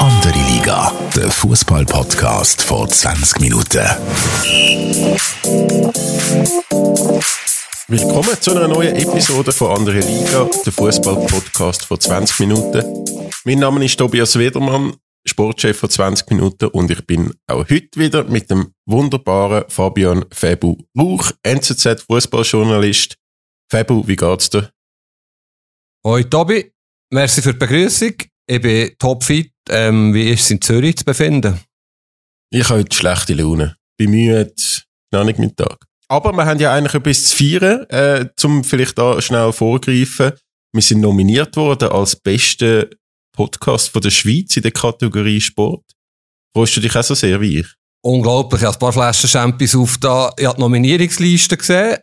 Andere Liga, der Fußball-Podcast vor 20 Minuten. Willkommen zu einer neuen Episode von Andere Liga, der Fußball-Podcast vor 20 Minuten. Mein Name ist Tobias Wedermann, Sportchef von 20 Minuten und ich bin auch heute wieder mit dem wunderbaren Fabian Febu Rauch, NZZ Fußballjournalist. Febu, wie geht's dir? Hoi Tobi, merci für die Begrüßung. Ich bin topfit. Ähm, wie ist es in Zürich zu befinden? Ich habe heute schlechte Laune. Bin müde, noch nicht mit Tag. Aber wir haben ja eigentlich etwas zu feiern, äh, zum vielleicht da schnell vorgreifen. Wir sind nominiert worden als beste Podcast von der Schweiz in der Kategorie Sport. Freust du dich auch so sehr wie ich? Unglaublich, ich habe ein paar Flaschen Champions auf da. Ich habe die Nominierungsliste gesehen.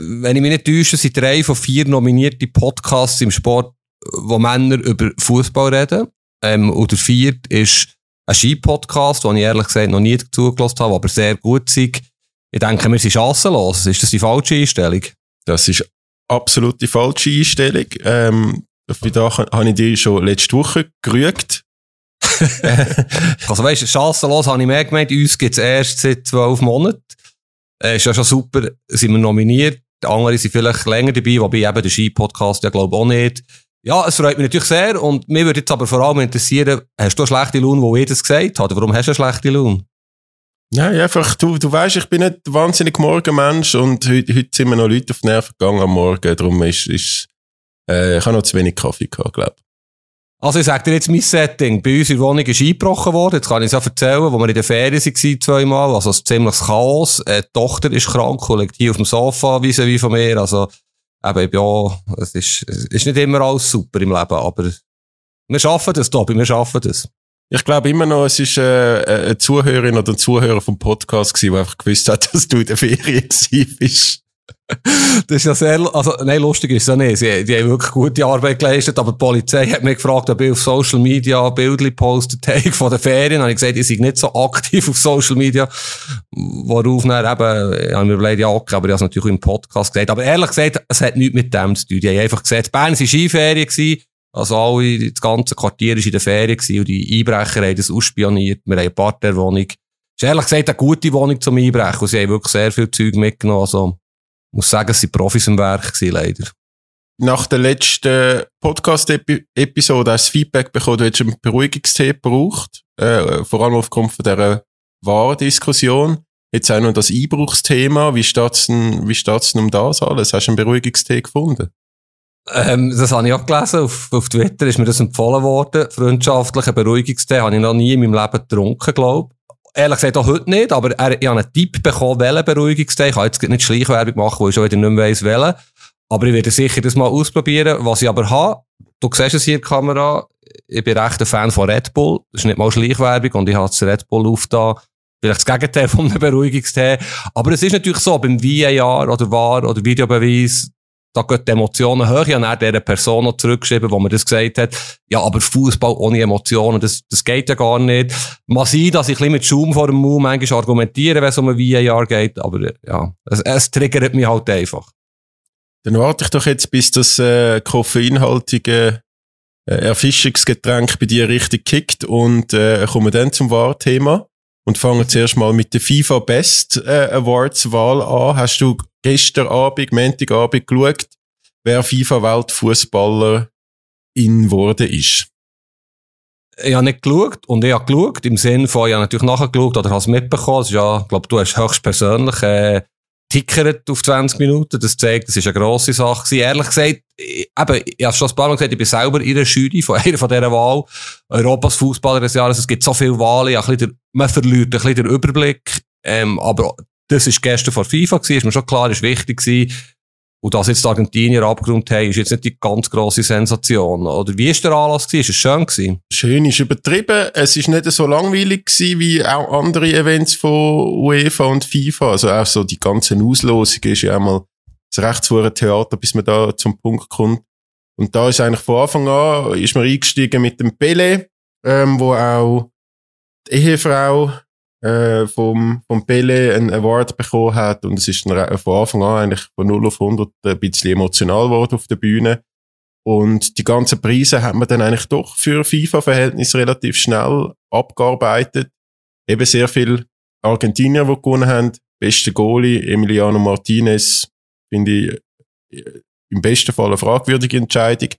Wenn ich mich nicht täusche, sind drei von vier nominierte Podcasts im Sport, wo Männer über Fußball reden. Ähm, und der vierte ist ein Ski-Podcast, den ich ehrlich gesagt noch nie zugelassen habe, aber sehr gut ist. Ich denke, wir sind chancenlos. Ist das die falsche Einstellung? Das ist absolut die falsche Einstellung. Ähm, da habe ich dir schon letzte Woche gerügt. Also weißt du, chancenlos habe ich mehr gemeint, uns gibt es erst seit zwölf Monaten. Äh, ist ja schon super, sind wir nominiert. Die anderen sind vielleicht länger dabei, wobei eben der Ski-Podcast ja glaube ich auch nicht. Ja, es freut mich natürlich sehr und mich würde jetzt aber vor allem interessieren, hast du eine schlechte Laune, wo ich das gesagt habe? Warum hast du eine schlechte Laune? Nein, einfach, du, du weißt, ich bin nicht ein wahnsinnig Morgenmensch und heute, heute sind mir noch Leute auf die Nerven gegangen am Morgen, darum ist, ist äh, ich habe noch zu wenig Kaffee gehabt, glaube Also ich sage dir jetzt mein Setting. Bei uns in der Wohnung ist eingebrochen worden. Jetzt kann ich es auch erzählen, wo wir in der Ferien waren zweimal. Also es ist ziemliches Chaos. Äh, die Tochter ist krank und liegt hier auf dem Sofa wie wie von mir. Also eben, ja, es ist, es ist nicht immer alles super im Leben, aber wir schaffen das, Tobi, wir schaffen das. Ich glaube immer noch, es ist äh, eine Zuhörerin oder ein Zuhörer vom Podcast gewesen, der einfach gewusst hat, dass du in der Ferien bist. Das ist ja sehr, also, nein, lustig ist es ja nicht. Sie, die haben wirklich gute Arbeit geleistet, aber die Polizei hat mich gefragt, ob ich auf Social Media Bildchen postet habe von den Ferien. Und ich gesagt, ich sei nicht so aktiv auf Social Media. Worauf dann eben, ich habe mir überlegt, ja, okay, aber ich habe es natürlich im Podcast gesagt. Aber ehrlich gesagt, es hat nichts mit dem zu tun. Die haben einfach gesagt, Bern war Skiferien gewesen. Also alle, das ganze Quartier war in der Ferien gewesen und die Einbrecher haben das ausspioniert. Wir haben eine Parterwohnung. Es ist ehrlich gesagt eine gute Wohnung zum Einbrechen und sie haben wirklich sehr viel Zeug mitgenommen. Also, muss sagen, es waren Profis im Werk gewesen, leider. Nach der letzten Podcast-Episode hast du das Feedback bekommen, du hättest einen Beruhigungstee gebraucht, äh, vor allem aufgrund von dieser Wahrdiskussion. Jetzt auch noch das Einbruchsthema. Wie steht's denn, wie steht's denn um das alles? Hast du einen Beruhigungstee gefunden? Ähm, das habe ich auch gelesen. Auf, auf Twitter ist mir das empfohlen worden. Freundschaftlicher Beruhigungstee habe ich noch nie in meinem Leben getrunken, glaube Ehrlich gesagt auch heute nicht, aber er, ich habe einen Tipp bekommen, welchen Beruhigungstee. Ich kann jetzt nicht Schleichwerbung machen, wo ich schon wieder nicht mehr weiss, welchen. Aber ich werde sicher das mal ausprobieren. Was ich aber habe, du siehst es hier in Kamera, ich bin recht ein Fan von Red Bull. Das ist nicht mal Schleichwerbung und ich habe das Red Bull da. Vielleicht das Gegenteil von einem Beruhigungstee. Aber es ist natürlich so, beim VAR oder VAR oder Videobeweis, da gehen die Emotionen hoch. Ich habe dieser Person noch zurückgeschrieben, wo mir das gesagt hat. Ja, aber Fußball ohne Emotionen, das, das geht ja gar nicht. Mal sein, dass ich ein bisschen mit Schaum vor dem Mund manchmal argumentiere, wenn es um ein VAR geht, aber ja, es, es triggert mich halt einfach. Dann warte ich doch jetzt, bis das äh, koffeinhaltige äh, Erfischungsgetränk bei dir richtig kickt und äh, komme dann zum Wahrthema und fange zuerst mal mit der FIFA Best äh, Awards Wahl an. Hast du gestern Abend, Montagabend geschaut, wer FIFA Weltfußballer in wurde ist? Ich habe nicht geschaut und ich habe geschaut, im Sinne von, ich habe natürlich nachgeschaut oder habe es mitbekommen. Ist ja, ich glaube, du hast höchstpersönlich äh, tickert auf 20 Minuten. Das zeigt, das ist eine grosse Sache gewesen. Ehrlich gesagt, ich, eben, ich habe schon ein paar Mal gesagt, ich bin selber in der Jury von einer von dieser Wahl. Europas Fußballer des Jahres. Es gibt so viele Wahlen, ja, der, man verliert ein bisschen den Überblick. Ähm, aber das ist gestern vor FIFA gewesen, ist mir schon klar, ist wichtig gewesen. Und dass jetzt die Argentinier abgerundet haben, ist jetzt nicht die ganz grosse Sensation. Oder wie ist der Anlass gewesen? Ist es schön gewesen? Schön ist übertrieben. Es ist nicht so langweilig gewesen wie auch andere Events von UEFA und FIFA. Also auch so die ganzen Auslosungen ist ja einmal das rechtshohe Theater, bis man da zum Punkt kommt. Und da ist eigentlich von Anfang an, ist man eingestiegen mit dem Pele, ähm, wo auch die Ehefrau äh, vom, vom Pele einen Award bekommen hat und es ist dann von Anfang an eigentlich von 0 auf 100 ein bisschen emotional geworden auf der Bühne. Und die ganzen Preise hat man dann eigentlich doch für FIFA-Verhältnis relativ schnell abgearbeitet. Eben sehr viel Argentinier, die gewonnen haben. Beste Goalie, Emiliano Martinez, finde ich äh, im besten Fall eine fragwürdige Entscheidung.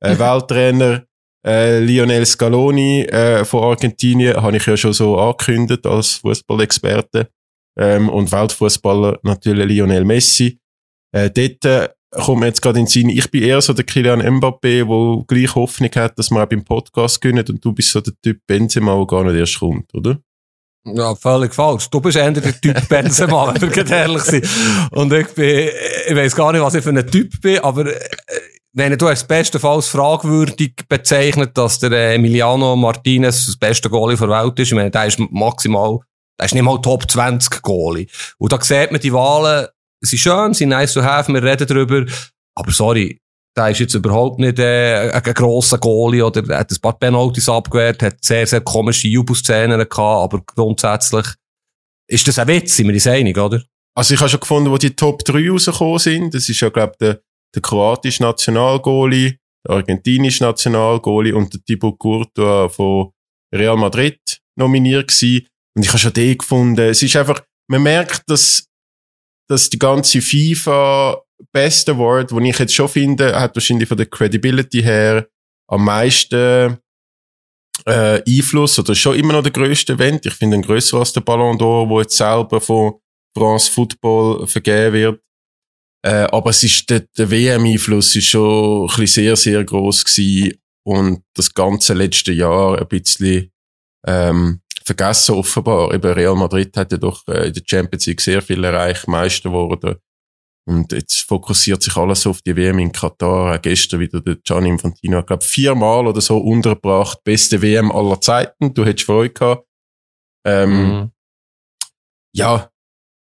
Äh, Welttrainer äh, Lionel Scaloni äh, von Argentinien habe ich ja schon so angekündigt als Fußballexperte. Ähm, und Weltfußballer natürlich Lionel Messi. Äh, dort äh, kommt mir jetzt gerade in den Sinn, ich bin eher so der Kylian Mbappé, der gleich Hoffnung hat, dass man auch beim Podcast gönnt und du bist so der Typ Benzema, der gar nicht erst kommt, oder? Ja, völlig falsch. Du bist eher der Typ Benzema, wenn wir ehrlich sind. Und ich bin, ich weiss gar nicht, was ich für ein Typ bin, aber wenn du als bestenfalls fragwürdig bezeichnet, dass der äh, Emiliano Martinez das beste Goalie der Welt ist. Ich meine, der ist maximal, der ist nicht mal Top 20 Goalie. Und da sieht man die Wahlen, sind schön, sind nice to have, wir reden darüber. Aber sorry, der ist jetzt überhaupt nicht äh, ein, ein grosser Goalie oder hat ein paar Penalties abgewehrt, hat sehr, sehr komische Jubelszenen gehabt, aber grundsätzlich ist das ein Witz, sind wir uns einig, oder? Also ich habe schon gefunden, wo die Top 3 rausgekommen sind, das ist ja, glaube ich, der, der kroatische Nationalgoalie, der argentinische Nationalgoalie und der Thibaut Courtois von Real Madrid nominiert gewesen. Und ich habe schon den gefunden, es ist einfach, man merkt, dass, dass die ganze FIFA Best Award, den ich jetzt schon finde, hat wahrscheinlich von der Credibility her am meisten äh, Einfluss oder schon immer noch der größte Event. Ich finde ihn grösser als der Ballon d'Or, wo jetzt selber von France Football vergeben wird. Äh, aber es ist, der, der WM-Einfluss ist schon ein sehr, sehr groß gewesen und das ganze letzte Jahr ein bisschen ähm, vergessen offenbar. Eben Real Madrid hat ja doch äh, in der Champions League sehr viel erreicht, Meister geworden. Und jetzt fokussiert sich alles auf die WM in Katar. Auch gestern wieder der Gianni Infantino, ich glaube viermal oder so untergebracht. Beste WM aller Zeiten. Du hättest Freude gehabt. Ähm, mhm. Ja,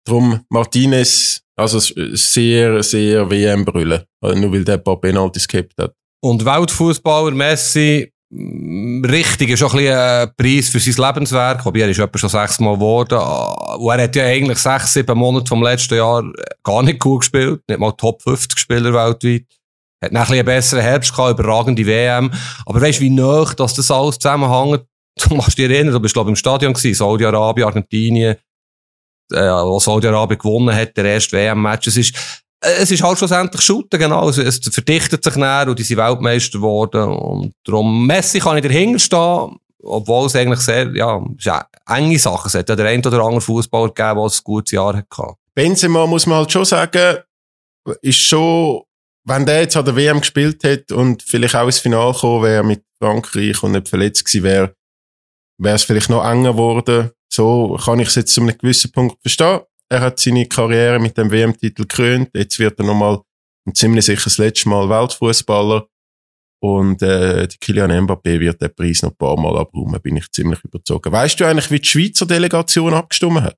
drum Martinez, also sehr, sehr WM-Brille. Nur weil der ein paar Penalties gehabt hat. Und Weltfußballer Messi, mm, richtig, ist auch ein bisschen ein Preis für sein Lebenswerk. Wobei er ist etwa schon sechsmal geworden. Und er hat ja eigentlich sechs, sieben Monate vom letzten Jahr gar nicht gut gespielt. Nicht mal Top 50 Spieler weltweit. Hat noch ein einen besseren Herbst gehabt, überragende WM. Aber weißt du, wie nah, das alles zusammenhängt? Du machst dich erinnern, du bist, glaube ich, im Stadion gewesen. Saudi-Arabien, Argentinien. Äh, als Saudi-Arabien gewonnen hat, der erste WM-Match. Es ist, äh, es ist halt schlussendlich Shooten, genau. Es, es verdichtet sich näher und die sind Weltmeister geworden. Und darum, Messi kann ich dahinter stehen, obwohl es eigentlich sehr, ja, ja enge Sachen. Es hat ja der ein oder andere Fußballer gegeben, der ein gutes Jahr hatte. Benzema muss man halt schon sagen, ist schon, wenn der jetzt an der WM gespielt hat und vielleicht auch ins Finale gekommen wäre mit Frankreich und nicht verletzt gewesen wäre, wäre es vielleicht noch enger geworden. So kann ich es jetzt zu einem gewissen Punkt verstehen. Er hat seine Karriere mit dem WM-Titel gekrönt. Jetzt wird er nochmal ziemlich sicher das letzte Mal Weltfußballer. Und äh, die Kilian Mbappé wird den Preis noch ein paar Mal abräumen, bin ich ziemlich überzogen. Weißt du eigentlich, wie die Schweizer Delegation abgestimmt hat?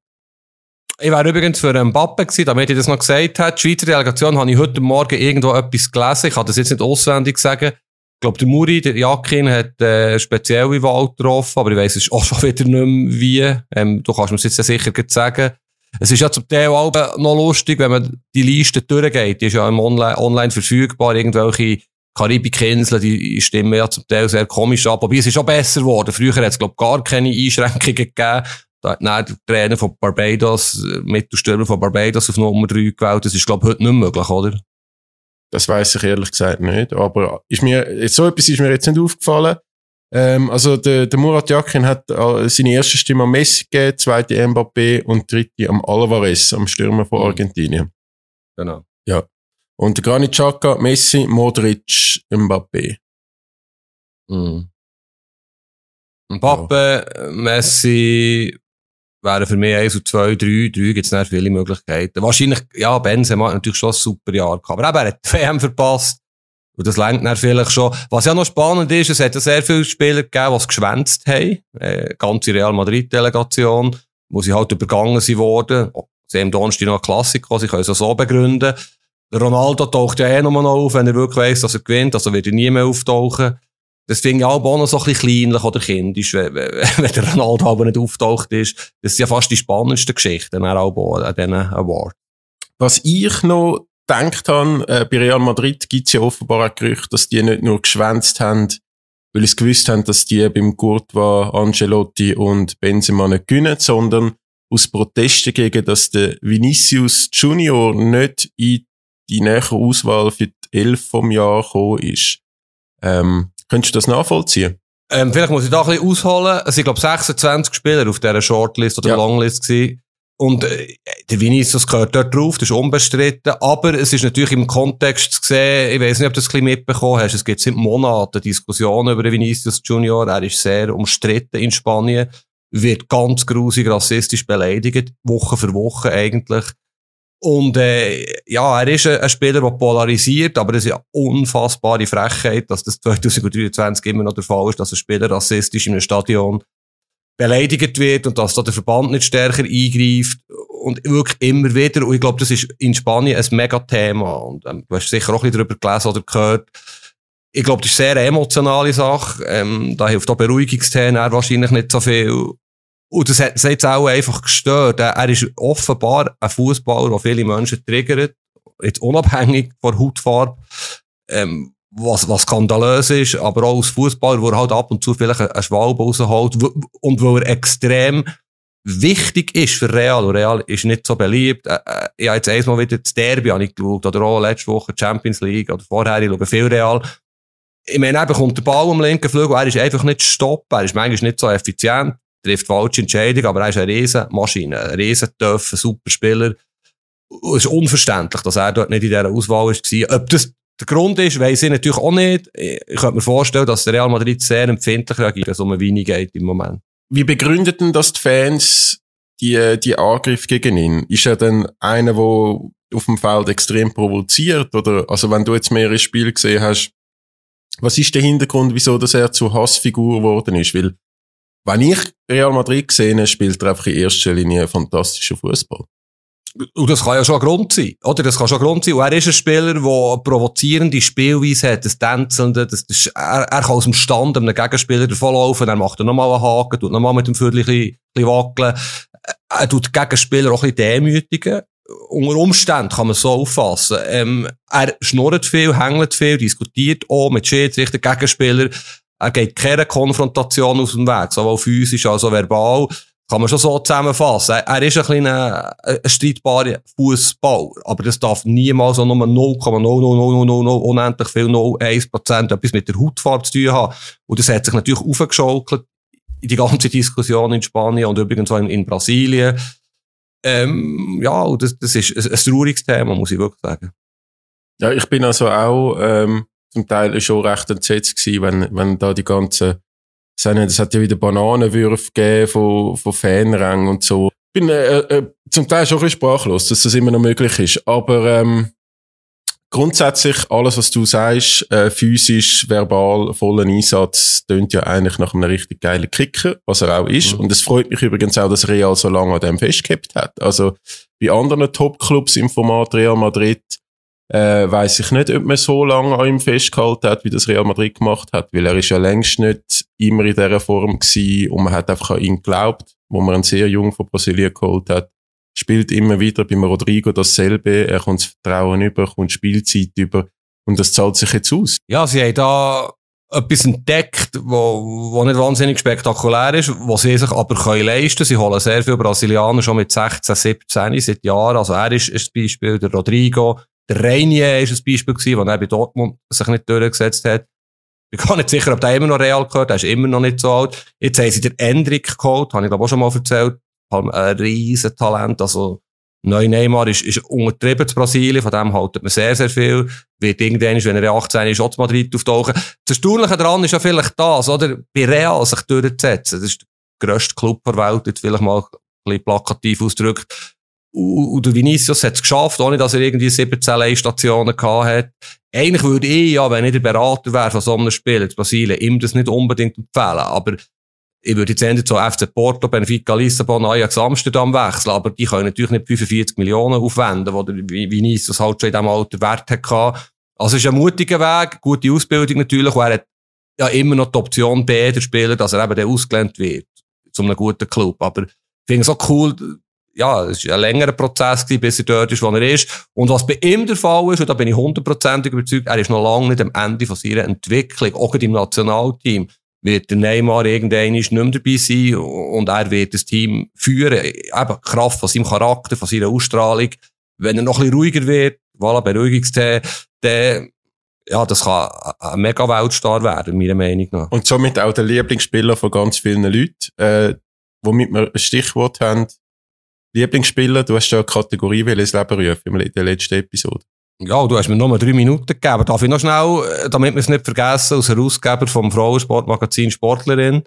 Ich wäre übrigens für Mbappe gewesen, damit ich das noch gesagt habe. Die Schweizer Delegation habe ich heute Morgen irgendwo etwas gelesen. Ich kann das jetzt nicht auswendig sagen. Ich glaube, der Muri, der Jakin, hat äh, spezielle Wahl getroffen, aber ich weiss es auch schon wieder nicht mehr wie. Ähm, du kannst mir jetzt sicher sagen. Es ist ja zum Teil auch noch lustig, wenn man die Liste durchgeht. Die ist ja im Online, online verfügbar. Irgendwelche Karibikinseln, die stimmen ja zum Teil sehr komisch ab. Aber es ist auch besser geworden. Früher hat es, glaube gar keine Einschränkungen gegeben. Da hat der Trainer von Barbados, äh, Mittelstürmer von Barbados auf Nummer 3 gewählt. Das ist, glaube ich, heute nicht möglich, oder? Das weiß ich ehrlich gesagt nicht. Aber ist mir, so etwas ist mir jetzt nicht aufgefallen. Ähm, also der, der Murat Yakin hat äh, seine erste Stimme am Messi gegeben, zweite Mbappé und dritte am Alvarez, am Stürmer von mhm. Argentinien. Genau. Ja. Und der Granit Xhaka, Messi, Modric, Mbappé. Mhm. Mbappé, ja. Messi wären für mich eins und zwei, drei, drei gibt es nicht viele Möglichkeiten. Wahrscheinlich, ja, Benzema hat natürlich schon ein super Jahr gehabt. Aber eben, er hat die WM verpasst. Und das lenkt dann vielleicht schon. Was ja noch spannend ist, es hat ja sehr viele Spieler gegeben, die es geschwänzt haben. Äh, ganze Real Madrid-Delegation, wo sie halt übergangen sind worden. Sie haben Donnerstag noch eine Klassiker, sie können es so begründen. Ronaldo taucht ja eh nochmal noch auf, wenn er wirklich weiss, dass er gewinnt, also wird er nie mehr auftauchen. Das finde ich auch noch so ein bisschen kleinlich oder kindisch, wenn, wenn der Ronaldo aber nicht auftaucht ist. Das sind ja fast die spannendsten Geschichten auch an diesen Awards. Was ich noch gedacht habe, äh, bei Real Madrid gibt es ja offenbar ein Gerücht, dass die nicht nur geschwänzt haben, weil sie gewusst haben, dass die beim Courtois, Ancelotti und Benzema nicht gewinnen, sondern aus Protesten gegen, dass der Vinicius Junior nicht in die nähere Auswahl für die Elf vom Jahr gekommen ist. Ähm, könntest du das nachvollziehen? Ähm, vielleicht muss ich da ein bisschen ausholen. Es sind, glaube ich, 26 Spieler auf dieser Shortlist oder Ja. Longlist gewesen. Und äh, der Vinicius gehört dort drauf, das ist unbestritten. Aber es ist natürlich im Kontext zu sehen, ich weiß nicht, ob du das ein bisschen mitbekommen hast, es gibt seit Monaten Diskussionen über den Vinicius Junior. Er ist sehr umstritten in Spanien, wird ganz grusig rassistisch beleidigt, Woche für Woche eigentlich. Und äh, ja, er ist ein, Spieler, der polarisiert, aber es ist eine unfassbare Frechheit, dass das 2023 immer noch der Fall ist, dass ein Spieler rassistisch in einem Stadion beleidigt wird und dass da der Verband nicht stärker eingreift und wirklich immer wieder. Und ich glaube, das ist in Spanien ein Megathema. Und ähm, du hast sicher auch ein bisschen darüber gelesen oder gehört. Ich glaube, das ist eine sehr emotionale Sache. Ähm, da hilft auch Beruhigungstrainer wahrscheinlich nicht so viel. Und das hat jetzt auch einfach gestört. Er ist offenbar ein Fußballer, der viele Menschen triggert, jetzt unabhängig von der Hautfarbe, ähm, was, was skandalös ist, aber auch als Fußballer, wo er halt ab und zu vielleicht einen Schwalbe rausholt und wo er extrem wichtig ist für Real. Und Real ist nicht so beliebt. Äh, ich habe jetzt einmal wieder das Derby habe ich geschaut, oder auch letzte Woche Champions League, oder vorher, ich schaue viel Real. Ich meine, er bekommt den Ball am linken Flügel, er ist einfach nicht stoppen, er ist manchmal nicht so effizient, trifft falsche Entscheidungen, aber er ist eine riesen Maschine, ein riesen Töff, ein super Spieler. Es ist unverständlich, dass er dort nicht in dieser Auswahl war. Ob das der Grund ist, weiss ich natürlich auch nicht. Ich könnte mir vorstellen, dass der Real Madrid sehr empfindlich reagiert, wenn es um eine Weine geht im Moment. Wie begründeten das die Fans die, die Angriff gegen ihn? Ist er denn einer, der auf dem Feld extrem provoziert? Oder, also wenn du jetzt mehrere Spiele gesehen hast, was ist der Hintergrund, wieso dass er zur Hassfigur geworden ist? Weil, wenn ich Real Madrid habe, spielt er einfach in erster Linie fantastischen Fußball. Und das kann ja schon ein Grund sein, oder? Das kann schon ein Grund sein. Und er ist ein Spieler, der eine provozierende Spielweise hat, das Tänzelnde, das, das, er, er kann aus dem Stand einem Gegenspieler davonlaufen, er macht dann nochmal einen Haken, tut nochmal mit dem Viertel ein bisschen wackeln. Er tut den Gegenspieler auch ein bisschen demütigen. Unter Umständen kann man es so auffassen. Ähm, er schnurrt viel, hängelt viel, diskutiert auch mit Schiedsrichter, Gegenspieler. Er geht keine Konfrontation aus dem Weg, sowohl physisch als auch verbal kann man schon so zusammenfassen. Er, ist ein kleiner, ein streitbarer Fußball, aber das darf niemals so nur 0,00000 unendlich viel 0,1% etwas mit der Hautfarbe zu tun haben. Und das hat sich natürlich aufgeschaukelt in die ganze Diskussion in Spanien und übrigens auch in, in Brasilien. Ähm, ja, und das, das ist ein, ein trauriges Thema, muss ich wirklich sagen. Ja, ich bin also auch ähm, zum Teil schon recht entsetzt gewesen, wenn, wenn da die ganzen, es hat ja wieder Bananenwürfe gegeben von, von Fanrängen und so. Ich bin äh, äh, zum Teil schon ein bisschen sprachlos, dass das immer noch möglich ist. Aber ähm, grundsätzlich alles, was du sagst, äh, physisch, verbal, vollen Einsatz, tönt ja eigentlich nach einem richtig geilen Kicker, was er auch ist. Mhm. Und es freut mich übrigens auch, dass Real so lange an dem festgehabt hat. Also bei anderen Top-Clubs im Format Real Madrid äh, weiß ich nicht, ob man so lange an ihm festgehalten hat, wie das Real Madrid gemacht hat, weil er ist ja längst nicht immer in dieser Form gewesen und man hat einfach an ihn geglaubt, wo man ihn sehr jung von Brasilien geholt hat. Spielt immer wieder beim Rodrigo dasselbe, er kommt das Vertrauen über, kommt Spielzeit über und das zahlt sich jetzt aus. Ja, sie haben da etwas entdeckt, wo, wo nicht wahnsinnig spektakulär ist, wo sie sich aber können leisten. Sie holen sehr viele Brasilianer schon mit 16, 17 seit Jahren. Also er ist, ist ein Beispiel, der Rodrigo, der Reinier ist ein Beispiel gewesen, wo bei Dortmund sich nicht durchgesetzt hat. Ich bin gar nicht sicher, ob der immer noch real gehört, der ist immer noch nicht so alt. Jetzt haben sie den Endrick geholt, habe ich glaube auch schon mal erzählt. Ein riesen Talent, also Neu Neymar ist, ist untertrieben zu Brasilien, von dem haltet man sehr, sehr viel. Wird irgendwann, wenn er 18 ist, auch Madrid auftauchen. Das Erstaunliche daran ist ja vielleicht das, oder? Bei Real sich durchzusetzen. Das ist der grösste Club der Welt, jetzt vielleicht mal ein bisschen plakativ ausgedrückt. Und Vinicius hat es geschafft, ohne dass er irgendwie 17 Leihstationen gehabt hat. Eigentlich würde ich, ja, wenn ich der Berater wäre von so einem Spiel in Brasilien, ihm das nicht unbedingt empfehlen. Aber ich würde jetzt eher zu FC Porto, Benfica, Lissabon, Ajax, Amsterdam wechseln, aber die können natürlich nicht 45 Millionen aufwenden, der Vinicius halt schon in diesem Alter Wert hatte. Also es ist ein mutiger Weg, gute Ausbildung natürlich, und er hat ja immer noch die Option B, der Spieler, dass er eben dann ausgelernt wird, zu einem guten Club. Aber ich finde es auch cool, ja, es war ein längerer Prozess gewesen, bis er dort ist, wo er ist. Und was bei ihm der Fall ist, und da bin ich hundertprozentig überzeugt, er ist noch lange nicht am Ende von seiner Entwicklung, auch im Nationalteam, wird der Neymar irgendwann nicht mehr dabei sein und er wird das Team führen, eben Kraft von seinem Charakter, von seiner Ausstrahlung. Wenn er noch ein bisschen ruhiger wird, voilà, Beruhigungstee, dann ja, das kann ein mega Weltstar werden, meiner Meinung nach. Und somit auch der Lieblingsspieler von ganz vielen Leuten, äh, womit wir ein Stichwort haben. Lieblingsspieler, du hast ja eine Kategorie ins Leben rufen in der letzten Episode. Ja, du hast mir nur drei Minuten gegeben. Darf ich noch schnell, äh, damit wir es nicht vergessen, als Herausgeber vom Frauensportmagazin Sportlerin,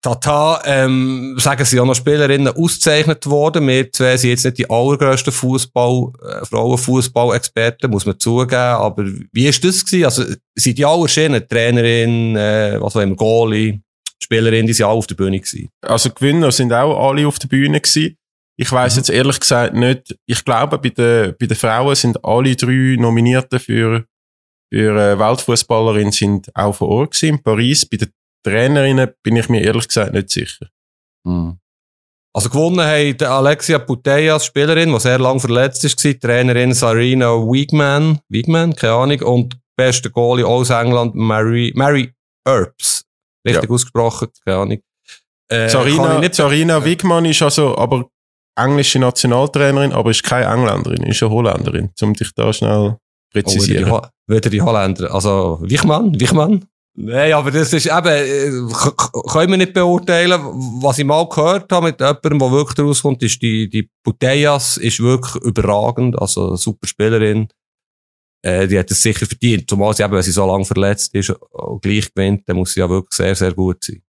Tata, ähm, sagen sie auch noch Spielerinnen ausgezeichnet worden. Wir zwei sind jetzt nicht die allergrößten Fußball, äh, Frauenfußball-Experten, muss man zugeben. Aber wie ist das gewesen? Also, sind die alle erschienen? Trainerin, äh, was auch immer, Goalie, Spielerin, die sind alle auf der Bühne gewesen. Also, Gewinner sind auch alle auf der Bühne gewesen. Ich weiss mhm. jetzt ehrlich gesagt nicht. Ich glaube, bei den, bei den Frauen sind alle drei Nominierten für, für äh, Weltfußballerin sind auch vor Ort gewesen, in Paris. Bei den Trainerinnen bin ich mir ehrlich gesagt nicht sicher. Mhm. Also gewonnen hat Alexia Putellas, Spielerin, die sehr lange verletzt ist, war, Trainerin Sarina Wiegman, Wiegman, keine Ahnung, und beste Goalie aus England, Mary, Mary Earps. Richtig ja. ausgesprochen, keine Ahnung. Äh, Sarina, Sarina Wiegmann ist also aber englische Nationaltrainerin, aber ist keine Engländerin, ist eine Holländerin, um dich da schnell präzisieren. Oh, wieder, die, die Holländer, also Wichmann, Wichmann? Nein, aber das ist eben, äh, können wir nicht beurteilen. Was ich mal gehört habe mit jemandem, der wirklich rauskommt, ist die, die Putellas ist wirklich überragend, also super Spielerin. Äh, die hat es sicher verdient. Zumal sie eben, wenn sie so lange verletzt ist, und gleich gewinnt, dann muss sie ja wirklich sehr, sehr gut sein.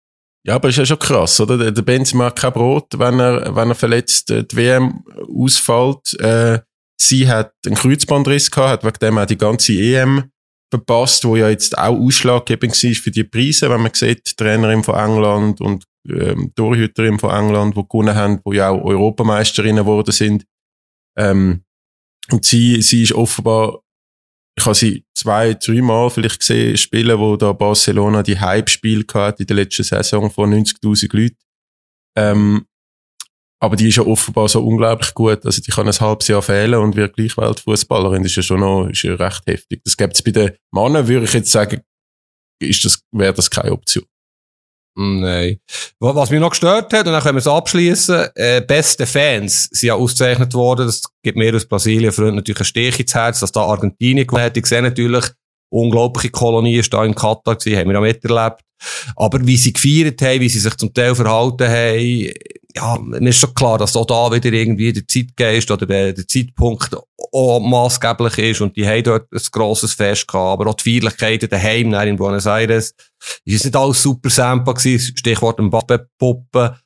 Ja, aber ist ja schon krass, oder? Der Benzema hat kein Brot, wenn er, wenn er verletzt äh, die WM ausfällt. Äh, sie hat einen Kreuzbandriss gehabt, hat wegen dem auch die ganze EM verpasst, wo ja jetzt auch ausschlaggebend war für die Preise, wenn man sieht, die Trainerin von England und ähm, Torhüterin von England, die gewonnen haben, wo ja auch Europameisterinnen geworden sind. Ähm, und sie, sie ist offenbar, ich habe sie zwei, dreimal vielleicht gesehen, spielen, wo da Barcelona die Hype-Spiel gehabt in der letzten Saison von 90.000 Leuten. Ähm, aber die ist ja offenbar so unglaublich gut. Also die kann ein halbes Jahr fehlen und wird gleich Weltfußballerin. Das ist ja schon noch, ist ja recht heftig. Das gibt es bei den Männern, würde ich jetzt sagen, ist das, wäre das keine Option. Nein. Was mich noch gestört hat, und dann können wir es abschließen, äh, beste Fans sind ja ausgezeichnet worden. Das gibt mir aus Brasilien Freund natürlich ein Stich ins Herz, dass da Argentinien gewonnen hat. Ich sehe natürlich, unglaubliche Kolonie ist da in Katar gewesen, haben wir auch miterlebt. Aber wie sie gefeiert haben, wie sie sich zum Teil verhalten haben, ja, mir ist schon klar, dass auch da wieder irgendwie der Zeitgeist oder der, der Zeitpunkt auch maßgeblich ist und die haben dort ein grosses Fest gehabt, aber auch die Feierlichkeiten daheim in Buenos Aires. Ist es nicht alles super sampa gewesen, Stichwort Mbappe-Puppe.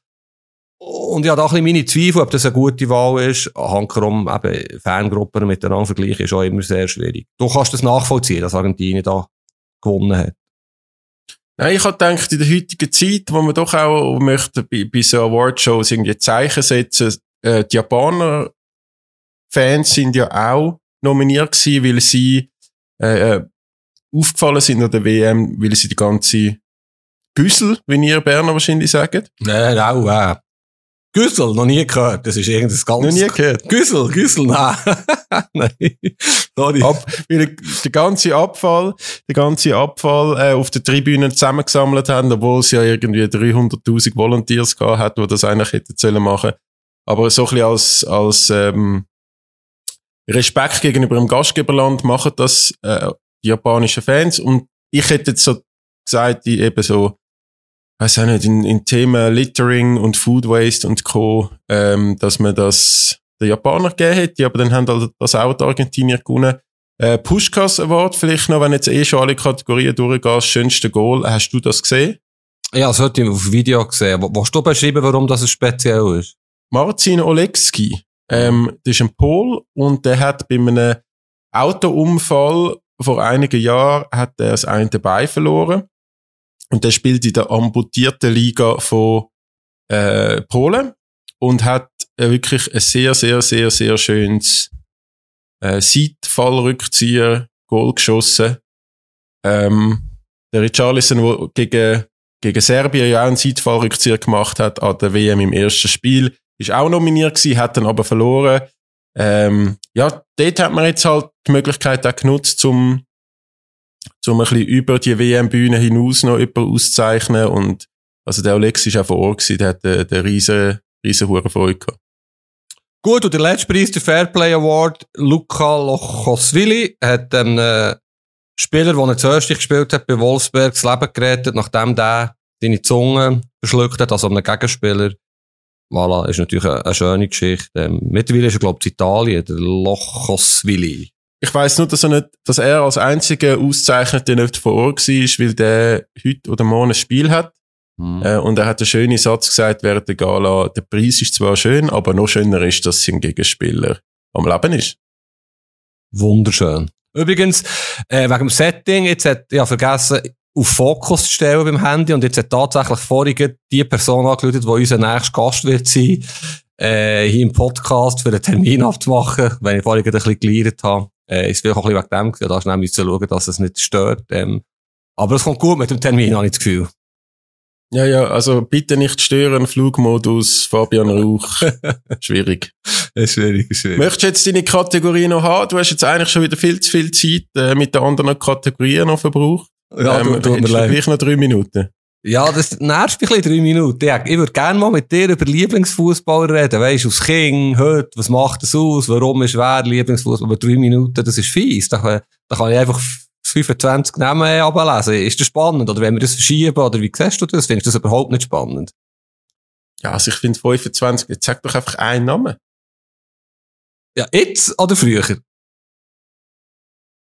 Und ja, da ein bisschen meine Zweifel, ob das eine gute Wahl ist. Hankerum, eben, Fangruppen miteinander vergleichen, ist auch immer sehr schwierig. Du kannst das nachvollziehen, dass Argentinien da gewonnen hat. Ich habe gedacht, in der heutigen Zeit, wo man doch auch möchte, bei, bei so Awardshows irgendwie Zeichen setzen, äh, die Japaner Fans sind ja auch nominiert gewesen, weil sie äh, äh, aufgefallen sind an der WM, weil sie die ganze Güssel, wie ihr Berner wahrscheinlich sagt. Nein, auch, äh, Güssel, noch nie gehört. Das ist irgendein ganz... Noch nie gehört? Güssel, Güssel, nein. nein. Sorry. Ab, weil der ganze Abfall, der ganze Abfall äh, auf der Tribüne zusammengesammelt haben, obwohl es ja irgendwie 300'000 Volunteers gehabt hat, die das eigentlich hätten sollen machen. Aber so ein bisschen als, als ähm, Respekt gegenüber dem Gastgeberland machen das äh, die japanischen Fans. Und ich hätte jetzt so gesagt, die eben so weiß auch nicht, in, in Themen Littering und Food Waste und Co., ähm, dass man das den Japaner gegeben hätte, aber dann haben halt das auch die Argentinier gewonnen. Äh, Pushkas Award, vielleicht noch, wenn jetzt eh schon alle Kategorien durchgehst, schönste Goal, hast du das gesehen? Ja, das hatte ich auf Video gesehen. Willst du beschreiben, warum das speziell ist? Marcin Olegski, ähm, das ist ein Pol und der hat bei einem Autounfall vor einigen Jahren hat er das eine Bein verloren und der spielt in der amputierten Liga von äh, Polen und hat äh, wirklich ein sehr, sehr, sehr, sehr schönes äh, Seitfallrückzieher Goal geschossen. Ähm, der Richarlison, der gegen, gegen Serbien ja auch einen Seitfallrückzieher gemacht hat an der WM im ersten Spiel, ist auch nominiert gewesen, hat dann aber verloren. Ähm, ja, dort hat man jetzt halt die Möglichkeit auch genutzt, um, um ein bisschen über die WM-Bühne hinaus noch jemanden auszuzeichnen und also der Alex ist auch vor Ort gewesen, der hat den, den riesen, riesen Hure Freude gehabt. Gut, und der letzte Preis, der Fairplay Award, Luca Lochosvili, hat einem äh, Spieler, der zuerst gespielt hat, bei Wolfsberg das Leben gerettet, nachdem der seine Zunge verschluckt hat, also einem Gegenspieler. Voilà, ist natürlich eine, eine schöne Geschichte. Ähm, mittlerweile ist er, glaube ich, in Italien, der Lochosvili. Ich weiss nur, dass er, nicht, dass er als einziger Auszeichnete nicht vor Ort war, weil der heute oder morgen ein Spiel hat. Hm. Äh, und er hat einen schönen Satz gesagt während der Gala, der Preis ist zwar schön, aber noch schöner ist, dass sein Gegenspieler am Leben ist. Wunderschön. Übrigens, äh, wegen dem Setting, jetzt hat, ich habe vergessen, auf Fokus zu stellen beim Handy und jetzt hat tatsächlich vorhin die Person angerufen, die unser nächster Gast wird sein, äh, hier im Podcast für einen Termin abzumachen, wenn ich vorhin ein bisschen geleiert habe. Äh, ist vielleicht auch ein bisschen wegen dem gewesen, da schnell müssen schauen, dass es nicht stört. Ähm, aber es kommt gut mit dem Termin, habe ich das Gefühl. Ja, ja, also bitte nicht stören, Flugmodus, Fabian Rauch. schwierig. ist schwierig, ist schwierig. Möchtest du jetzt deine Kategorie noch haben? Du hast jetzt eigentlich schon wieder viel zu viel Zeit äh, mit den anderen Kategorien noch verbraucht. Ja, ähm, tut, mir leid. gleich noch drei Minuten. Ja, das nervt mich ein drei Minuten. Ich würde gerne mal mit dir über Lieblingsfußball reden. Weißt du, aus King, heute, was macht das aus? Warum ist wer Lieblingsfußball? Aber drei Minuten, das ist fies. Da, kann- da kann ich einfach 25 Namen ablesen. Ist das spannend? Oder wenn wir das verschieben? Oder wie siehst du das? Findest du das überhaupt nicht spannend? Ja, also ich finde 25, jetzt sag doch einfach einen Namen. Ja, jetzt oder früher?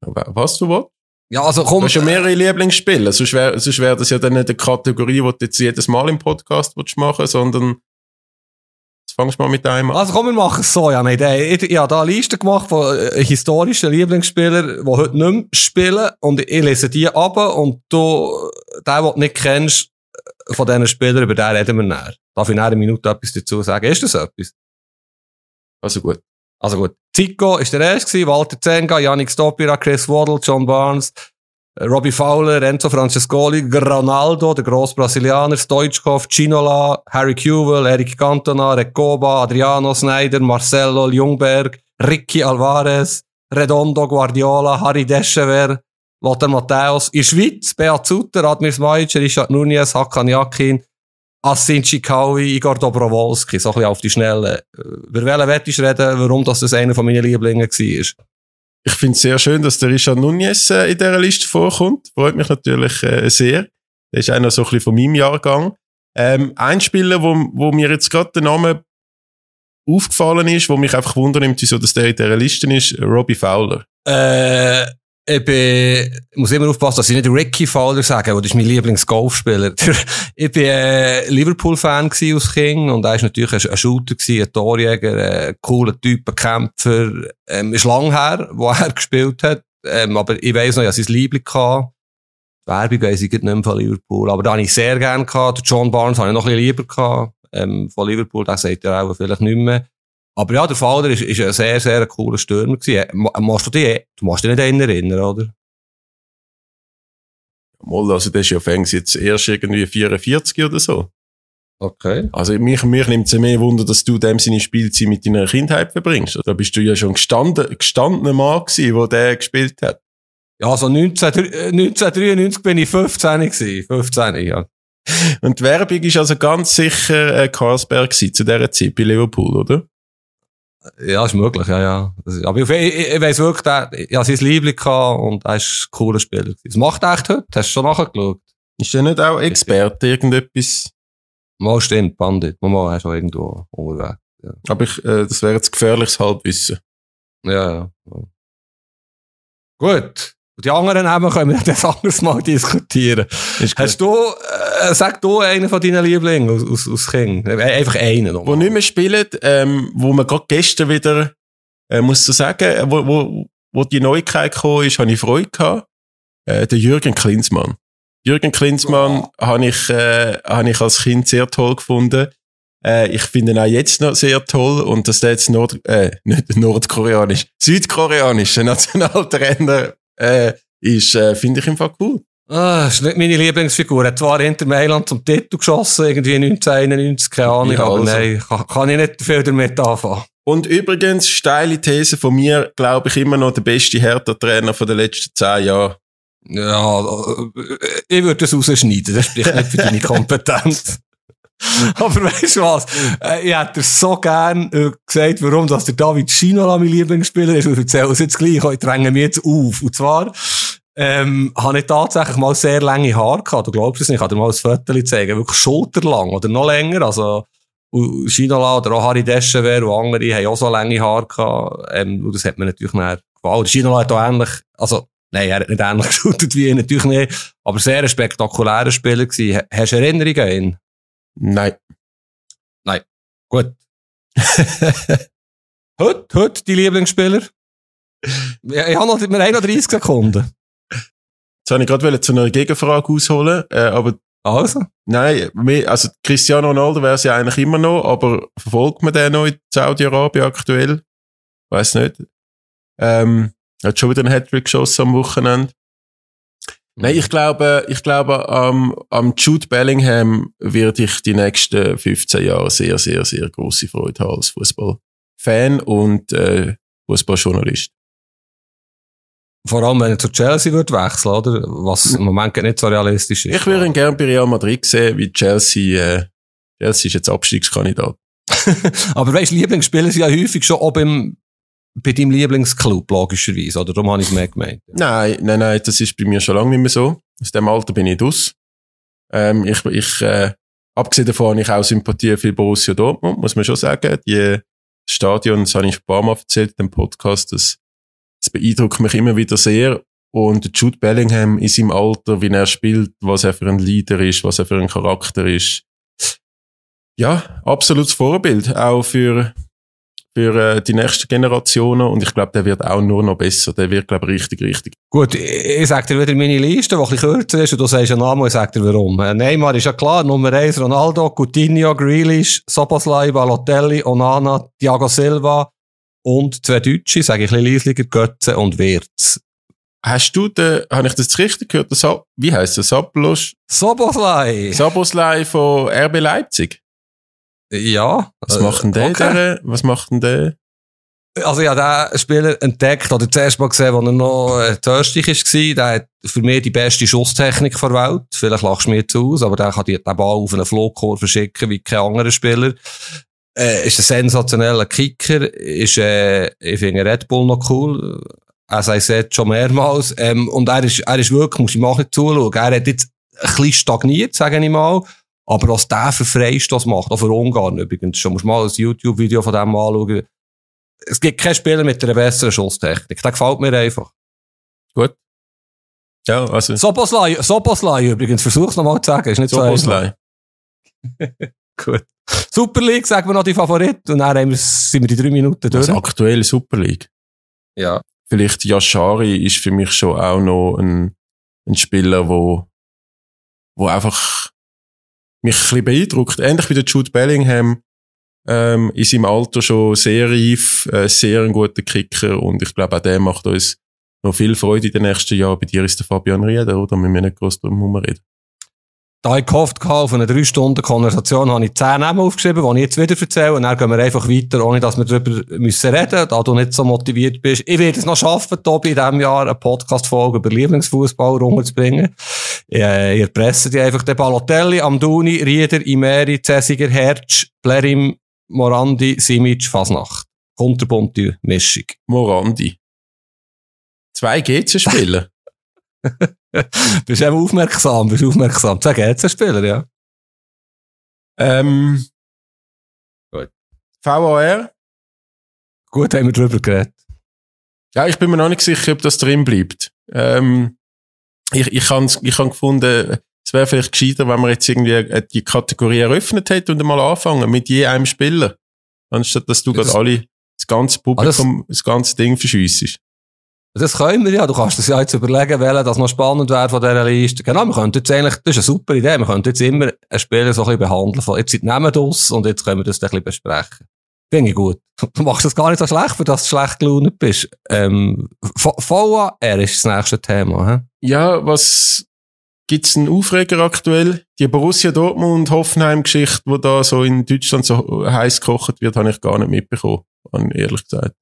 Was du willst? Ja, also Du komm. hast ja mehrere Lieblingsspiele. Sonst wäre sonst wär das ja dann nicht eine Kategorie, die du jetzt jedes Mal im Podcast willst machen sondern jetzt fangst du mal mit einem an. Also komm, wir machen es so, ja, nein, ich, ich, ich habe da eine Liste gemacht von äh, historischen Lieblingsspielern, die heute nicht mehr spielen und ich lese die ab und du, den, den du nicht kennst, äh, von diesen Spielern, über den reden wir näher. Darf ich in einer Minute etwas dazu sagen? Ist das etwas? Also gut. Also gut. Zico ist der erste Walter Zenga, Yannick Stopira, Chris Waddle, John Barnes, äh, Robbie Fowler, Enzo Francescoli, Ronaldo, der grosse Brasilianer, Stoichkov, Ginola, Harry Kewell, Eric Cantona, Recoba, Adriano Snyder, Marcelo Ljungberg, Ricky Alvarez, Redondo Guardiola, Harry Deschever, Lothar Matthäus. In Schweiz, Beat Sutter, Admir Smajic, Richard Nunez, Hakan Yakin, Asin Chikawi, Igor Dobrowolski, so ein bisschen auf die Schnelle. Über welchen du reden, warum das, das einer von meinen Lieblingen war? Ich finde es sehr schön, dass der Richard Nunez äh, in dieser Liste vorkommt. Freut mich natürlich äh, sehr. Der ist einer so ein bisschen von meinem Jahrgang. Ähm, ein Spieler, wo, wo mir jetzt gerade der Name aufgefallen ist, wo mich einfach wundernimmt, wieso dass der in dieser Liste ist, Robbie Fowler. Äh, ich, bin, muss immer aufpassen, dass ich nicht Ricky Fowler sage, weil das ist mein Lieblingsgolfspieler. ich bin äh, Liverpool-Fan aus King und er ist natürlich ein, ein Shooter gewesen, ein Torjäger, ein cooler Typ, ein Kämpfer. Ähm, ist lang her, wo er gespielt hat, ähm, aber ich weiss noch, ich hatte sein Liebling gehabt. Die Werbung weiss ich nicht mehr von Liverpool, aber da habe ich sehr gerne gehabt. Den John Barnes habe ich noch ein bisschen lieber gehabt, ähm, von Liverpool, der sagt ja auch vielleicht nicht mehr. Aber ja, der Fowler ist, ist ein sehr, sehr cooler Stürmer gewesen. Ma- Machst du dich, du machst dich nicht an ihn erinnern, oder? Mal, also der ist ja fängs jetzt erst irgendwie 44 oder so. Okay. Also mich, mich nimmt es mehr Wunder, dass du dem seine Spielzeit mit deiner Kindheit verbringst. Da bist du ja schon gestanden, gestandener Mann gewesen, wo der gespielt hat. Ja, also 19, äh, 1993 bin ich 15 gewesen. 15, ja. Und die Werbung ist also ganz sicher äh, Carlsberg gewesen, zu dieser Zeit bei Liverpool, oder? Ja, ist möglich, ja, ja. Das ist, aber ich, ich, ich weiss wirklich, der, ich hatte sein Liebling gehabt und er ist ein cooler Spieler. gewesen. Was macht er echt heute? Hast du schon nachgeschaut? Ist der nicht auch Experte, irgendetwas? Mal stimmt, Bandit. Mal, mal, er ist auch irgendwo unterwegs. Aber ich, äh, das wäre jetzt gefährliches Halbwissen. Ja, ja. ja. Gut. Und die anderen Namen können wir das anderes Mal diskutieren. Hast du, äh, sag du einen von deinen Lieblingen aus, aus, aus King? Äh, Einfach einen. Wo nicht mehr spielen, ähm, wo man gerade gestern wieder, äh, muss so sagen, wo, wo, wo die Neuigkeit gekommen ist, habe ich Freude gehabt. Äh, der Jürgen Klinsmann. Jürgen Klinsmann habe ich, äh, habe ich als Kind sehr toll gefunden. Äh, ich finde ihn auch jetzt noch sehr toll und dass der jetzt Nord, äh, nicht nordkoreanisch, südkoreanischer Nationaltrainer, äh, ist, äh, finde ich im Fall cool. Ah, ist nicht meine Lieblingsfigur. Er hat zwar Inter Mailand zum Titel geschossen, irgendwie 1991, keine Ahnung, Ja, aber also. nein, kann, kann ich nicht viel damit anfangen. Und übrigens, steile These von mir, glaube ich, immer noch der beste Hertha-Trainer von den letzten zehn Jahren. Ja, äh, ich würde das rausschneiden, das spricht nicht für deine Kompetenz. Aber weißt du was? Äh, Ich hätte so gern äh, gesagt, warum dass der David Schinola mein Lieblingsspieler ist. Und ich erzähle es jetzt gleich. Ich dränge mich jetzt auf. Und zwar, ähm, habe ich tatsächlich mal sehr lange Haare gehabt. Du glaubst es nicht. Ich kann dir mal ein Foto zeigen. Wirklich schulterlang oder noch länger. Also, Schinola oder auch Harry Deschenwer und andere haben auch so lange Haare gehabt. Ähm, und das hat mir natürlich nachher gefallen. Schinola hat auch ähnlich, also, nein, er hat nicht ähnlich geschultet wie ich, natürlich nicht. Aber sehr ein spektakulärer Spieler gewesen. Hast du Erinnerungen an ihn? Nein. Gut. heute, heute die Lieblingsspieler? Ja, ich habe noch, wir haben noch 30 Sekunden. Jetzt habe ich gerade zu einer Gegenfrage ausholen, äh, aber Also? nein, also Cristiano Ronaldo wäre es ja eigentlich immer noch, aber verfolgt man den noch in Saudi-Arabien aktuell? Weiß nicht. Ähm, hat schon wieder einen Hattrick geschossen am Wochenende. Nein, ich glaube, ich glaube, am, am Jude Bellingham werde ich die nächsten 15 Jahre sehr, sehr, sehr große Freude haben als Fußballfan und äh, Fußballjournalist. Vor allem, wenn er zu Chelsea wird wechseln, oder? Was im Moment nicht so realistisch ist. Ich würde ihn gerne bei Real Madrid sehen, wie Chelsea, äh, Chelsea ist jetzt Abstiegskandidat. Aber weißt Lieblingsspieler sind ja häufig schon auch beim, bei deinem Lieblingsclub, logischerweise, oder? Darum habe ich es mehr gemeint. Nein, nein, nein, das ist bei mir schon lange nicht mehr so. Aus dem Alter bin ich dus. Ähm, ich, ich, äh, abgesehen davon habe ich auch Sympathie für Borussia Dortmund, muss man schon sagen. Die Stadion, das habe ich ein paar Mal erzählt in dem Podcast, das, das beeindruckt mich immer wieder sehr. Und Jude Bellingham in seinem Alter, wie er spielt, was er für ein Leader ist, was er für ein Charakter ist. Ja, absolutes Vorbild, auch für, für äh, die nächsten Generationen. Und ich glaube, der wird auch nur noch besser. Der wird, glaube ich, richtig, richtig Gut, ich, sage dir wieder meine Liste, die ein bisschen kürzer ist, und du sagst einen Namen und ich sage dir warum. Äh, Neymar ist ja klar, Nummer 1 Ronaldo, Coutinho, Grealish, Soboslai, Balotelli, Onana, Thiago Silva und zwei Deutsche, sage ich ein bisschen leislicher, Götze und Wirtz. Hast du den, habe ich das richtig gehört, der Sa wie heißt der? Sablos, Soboslai! Saboslai von RB Leipzig? Ja. Was macht denn der? okay. der? Was macht denn der? Also, habe den Spieler entdeckt, oder zuerst mal gesehen, als er noch äh, törstig war. Der hat für mich die beste Schusstechnik der Welt. Vielleicht lachst du mir jetzt aus, aber der kann die- den Ball auf einen Flugkurve schicken wie kein anderer Spieler. Äh, ist ein sensationeller Kicker. Ist, äh, ich finde Red Bull noch cool. Er sei es schon mehrmals. Ähm, und er ist, er ist wirklich, muss ich mal nicht zuschauen. Er hat jetzt ein bisschen stagniert, sage ich mal. Aber was der für Freistoß macht, auch für Ungarn übrigens, schon musst du mal ein YouTube-Video von dem anschauen. Es gibt keinen Spieler mit einer besseren Schusstechnik. Der gefällt mir einfach. Ja, also Soboslai, Soboslai übrigens, versuch's nochmal zu sagen, ist nicht so einfach. Gut. Super League, sagen wir noch die Favorit, und dann sind wir die drei Minuten durch. Also aktuell Super League. Ja. Vielleicht Yashari ist für mich schon auch noch ein, ein Spieler, wo, wo einfach mich ein bisschen beeindruckt. Ähnlich wie der Jude Bellingham, ähm, in seinem Alter schon sehr reif, äh, sehr ein guter Kicker und ich glaube auch der macht uns noch viel Freude in den nächsten Jahren. Bei dir ist der Fabian Rieder, oder? Wir müssen nicht groß drum herum reden. Da ich gehofft hatte, auf eine drei Stunden Konversation, habe ich zehn Namen aufgeschrieben, die ich jetzt wieder erzähle. Und dann gehen wir einfach weiter, ohne dass wir darüber müssen reden, da du nicht so motiviert bist. Ich werde es noch schaffen, Tobi, in diesem Jahr eine Podcast-Folge über Lieblingsfußball runterzubringen. Äh, ihr presset die einfach den Balotelli, Amduni, Rieder, Imeri, Cäsiger, Hertz, Blerim, Morandi, Simic, Fasnacht. Kunterbunte Mischung. Morandi. Zwei GC-Spieler. bist eben aufmerksam, bist aufmerksam. Sag jetzt Spieler, ja. ähm, Gut. VAR. Gut, haben wir drüber geredet. Ja, ich bin mir noch nicht sicher, ob das drin bleibt. Ähm, ich ich habe ich hab gefunden, es wäre vielleicht gescheiter, wenn man jetzt irgendwie äh, die Kategorie eröffnet hätte und mal anfangen mit je einem Spieler. Anstatt dass du Das- gerade alle, das ganze Publikum, das ganze Ding verschiessest. Das können wir ja. Du kannst das ja jetzt überlegen, welcher das noch spannend wäre von dieser Liste. Genau, wir könnten jetzt eigentlich, das ist eine super Idee, wir könnten jetzt immer einen Spieler so ein bisschen behandeln. Von, jetzt sind die Namen draus und jetzt können wir das ein bisschen besprechen. Finde ich gut. Du machst das gar nicht so schlecht, für dass du schlecht gelaunt bist. Ähm, VAR ist das nächste Thema. He? Ja, was, gibt's einen Aufreger aktuell? Die Borussia Dortmund-Hoffenheim-Geschichte, wo da so in Deutschland so heiß gekocht wird, habe ich gar nicht mitbekommen, ehrlich gesagt.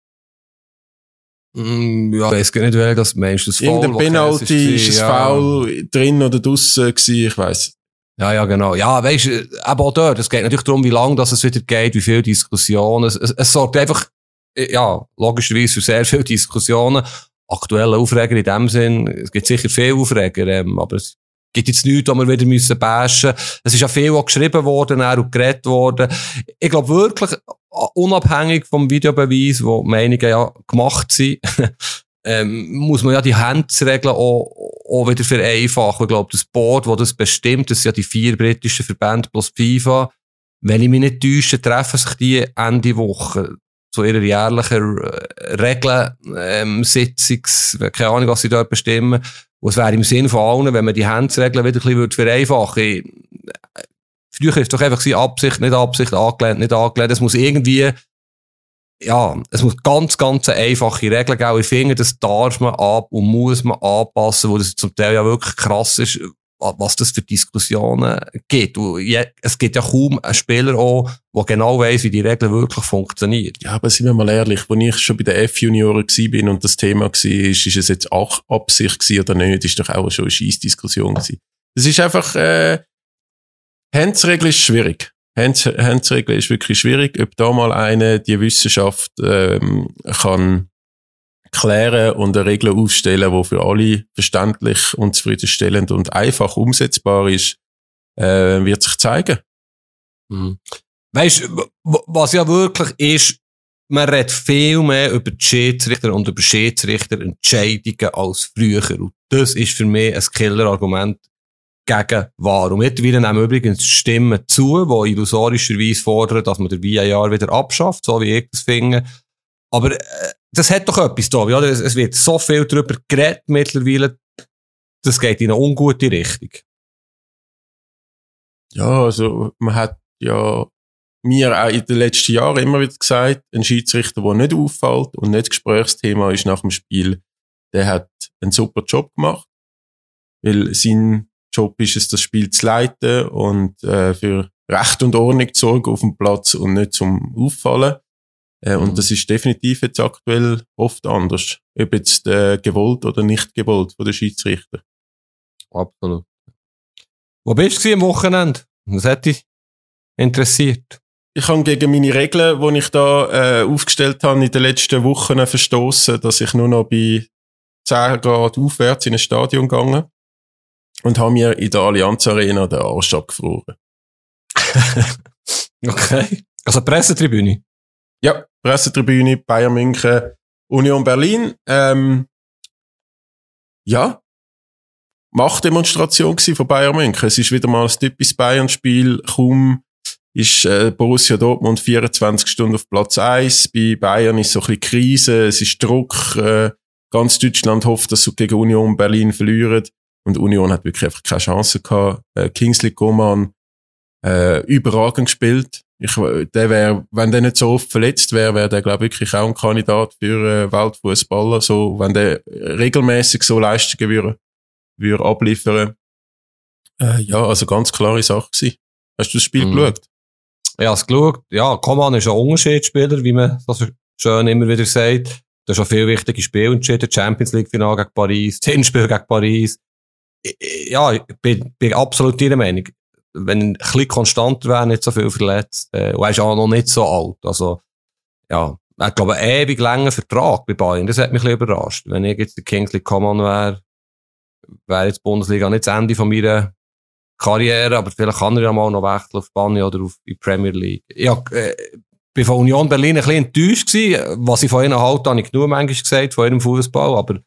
Mm, ja, ich weiß gar nicht, wer das meinst. Das Irgendein Foul, Penalty, es ist es ja. Foul drin oder draussen gewesen, ich weiss. Ja, ja, genau. Ja, weisst du, eben auch dort, es geht natürlich darum, wie lange das es wieder geht, wie viele Diskussionen. Es, es, es sorgt einfach, ja, logischerweise für sehr viele Diskussionen. Aktuelle Aufreger in dem Sinn, es gibt sicher viele Aufreger, ähm, aber es gibt jetzt nichts, wo wir wieder müssen bashen. Es ist ja viel auch geschrieben worden auch und geredet worden. Ich glaube wirklich, unabhängig vom Videobeweis, wo Meinungen ja gemacht sind, ähm, muss man ja die Handsregeln auch, auch wieder vereinfachen. Ich glaube, das Board, das das bestimmt, das sind ja die vier britischen Verbände plus FIFA. Wenn ich mich nicht täusche, treffen sich die Ende Woche zu ihrer jährlichen äh, Regeln, ähm, keine Ahnung, was sie dort bestimmen. Und es wäre im Sinn von allen, wenn man die Handsregeln wieder ein bisschen vereinfachen würde. Früher war es doch einfach Absicht, nicht Absicht, angelehnt, nicht angelehnt. Es muss irgendwie, ja, es muss ganz, ganz einfache Regeln geben. Ich finde, das darf man ab und muss man anpassen, wo das zum Teil ja wirklich krass ist, was das für Diskussionen gibt. Es gibt ja kaum einen Spieler auch, der genau weiss, wie die Regeln wirklich funktionieren. Ja, aber sind wir mal ehrlich, als ich schon bei den F-Junioren bin und das Thema war, ist, ist es jetzt auch Absicht oder nicht, ist doch auch schon eine Scheissdiskussion gewesen. Das ist einfach, äh, Handsregel ist schwierig. Hands, Handsregel ist wirklich schwierig, ob da mal eine die Wissenschaft ähm, kann klären und eine Regel aufstellen, die für alle verständlich und zufriedenstellend und einfach umsetzbar ist, äh, wird sich zeigen. Mhm. Weißt was ja wirklich ist, man redet viel mehr über die Schiedsrichter und über Schiedsrichterentscheidungen als früher. Und das ist für mich ein Killerargument gegen wahr. Und mittlerweile nehmen übrigens Stimmen zu, die illusorischerweise fordern, dass man den VAR wieder abschafft, so wie ich das finde. Aber äh, das hat doch etwas da, oder? Es, es wird so viel darüber geredet mittlerweile, das geht in eine ungute Richtung. Ja, also man hat ja mir auch in den letzten Jahren immer wieder gesagt, ein Schiedsrichter, der nicht auffällt und nicht Gesprächsthema ist nach dem Spiel, der hat einen super Job gemacht, weil sein Job ist es, das Spiel zu leiten und äh, für Recht und Ordnung zu sorgen auf dem Platz und nicht zum Auffallen. Äh, Mhm. Und das ist definitiv jetzt aktuell oft anders, ob jetzt äh, gewollt oder nicht gewollt von den Schiedsrichter. Absolut. Wo bist du am Wochenende? Was hat dich interessiert? ich habe gegen meine Regeln, die ich da äh, aufgestellt habe, in den letzten Wochen verstoßen, dass ich nur noch bei 10 Grad aufwärts in ein Stadion gegangen und habe mir in der Allianz Arena den Arsch abgefroren. Okay. Also Pressetribüne. Ja, Pressetribüne, Bayern München, Union Berlin. Ähm, ja, Machtdemonstration von Bayern München. Es ist wieder mal ein typisches Bayern-Spiel. Kaum ist äh, Borussia Dortmund 24 Stunden auf Platz 1. Bei Bayern ist so ein bisschen Krise, es ist Druck. Äh, ganz Deutschland hofft, dass sie gegen Union Berlin verlieren. Und Union hat wirklich einfach keine Chance gehabt. Äh, Kingsley Coman äh, überragend gespielt. Ich, der wär, wenn der nicht so oft verletzt wäre, wäre der, glaube ich, wirklich auch ein Kandidat für äh, Weltfußballer. So, wenn der regelmäßig so Leistungen würde, würde abliefern. Äh, ja, also ganz klare Sache gewesen. Hast du das Spiel Mhm. geschaut? Habe es geschaut. Ja, Coman ist ein Unterschiedsspieler, wie man das schön immer wieder sagt. Da ist auch viel wichtige Spiele entschieden. Champions League Finale gegen Paris, das Hinspiel gegen Paris. Ja, ich bin, bin absolut ihrer Meinung. Wenn ein bisschen konstanter wäre, nicht so viel verletzt. Äh, und er ist auch noch nicht so alt. Also, ja. Er hat, glaube ich, einen ewig langen Vertrag bei Bayern. Das hat mich ein bisschen überrascht. Wenn ich jetzt der Kingsley Coman wäre, wäre jetzt die Bundesliga nicht das Ende von meiner Karriere, aber vielleicht kann er ja mal noch wechseln auf Spanien oder auf die Premier League. Ja, äh, bin von Union Berlin ein bisschen enttäuscht gewesen. Was ich von ihnen halte, habe ich genug manchmal gesagt, von ihrem Fußball, aber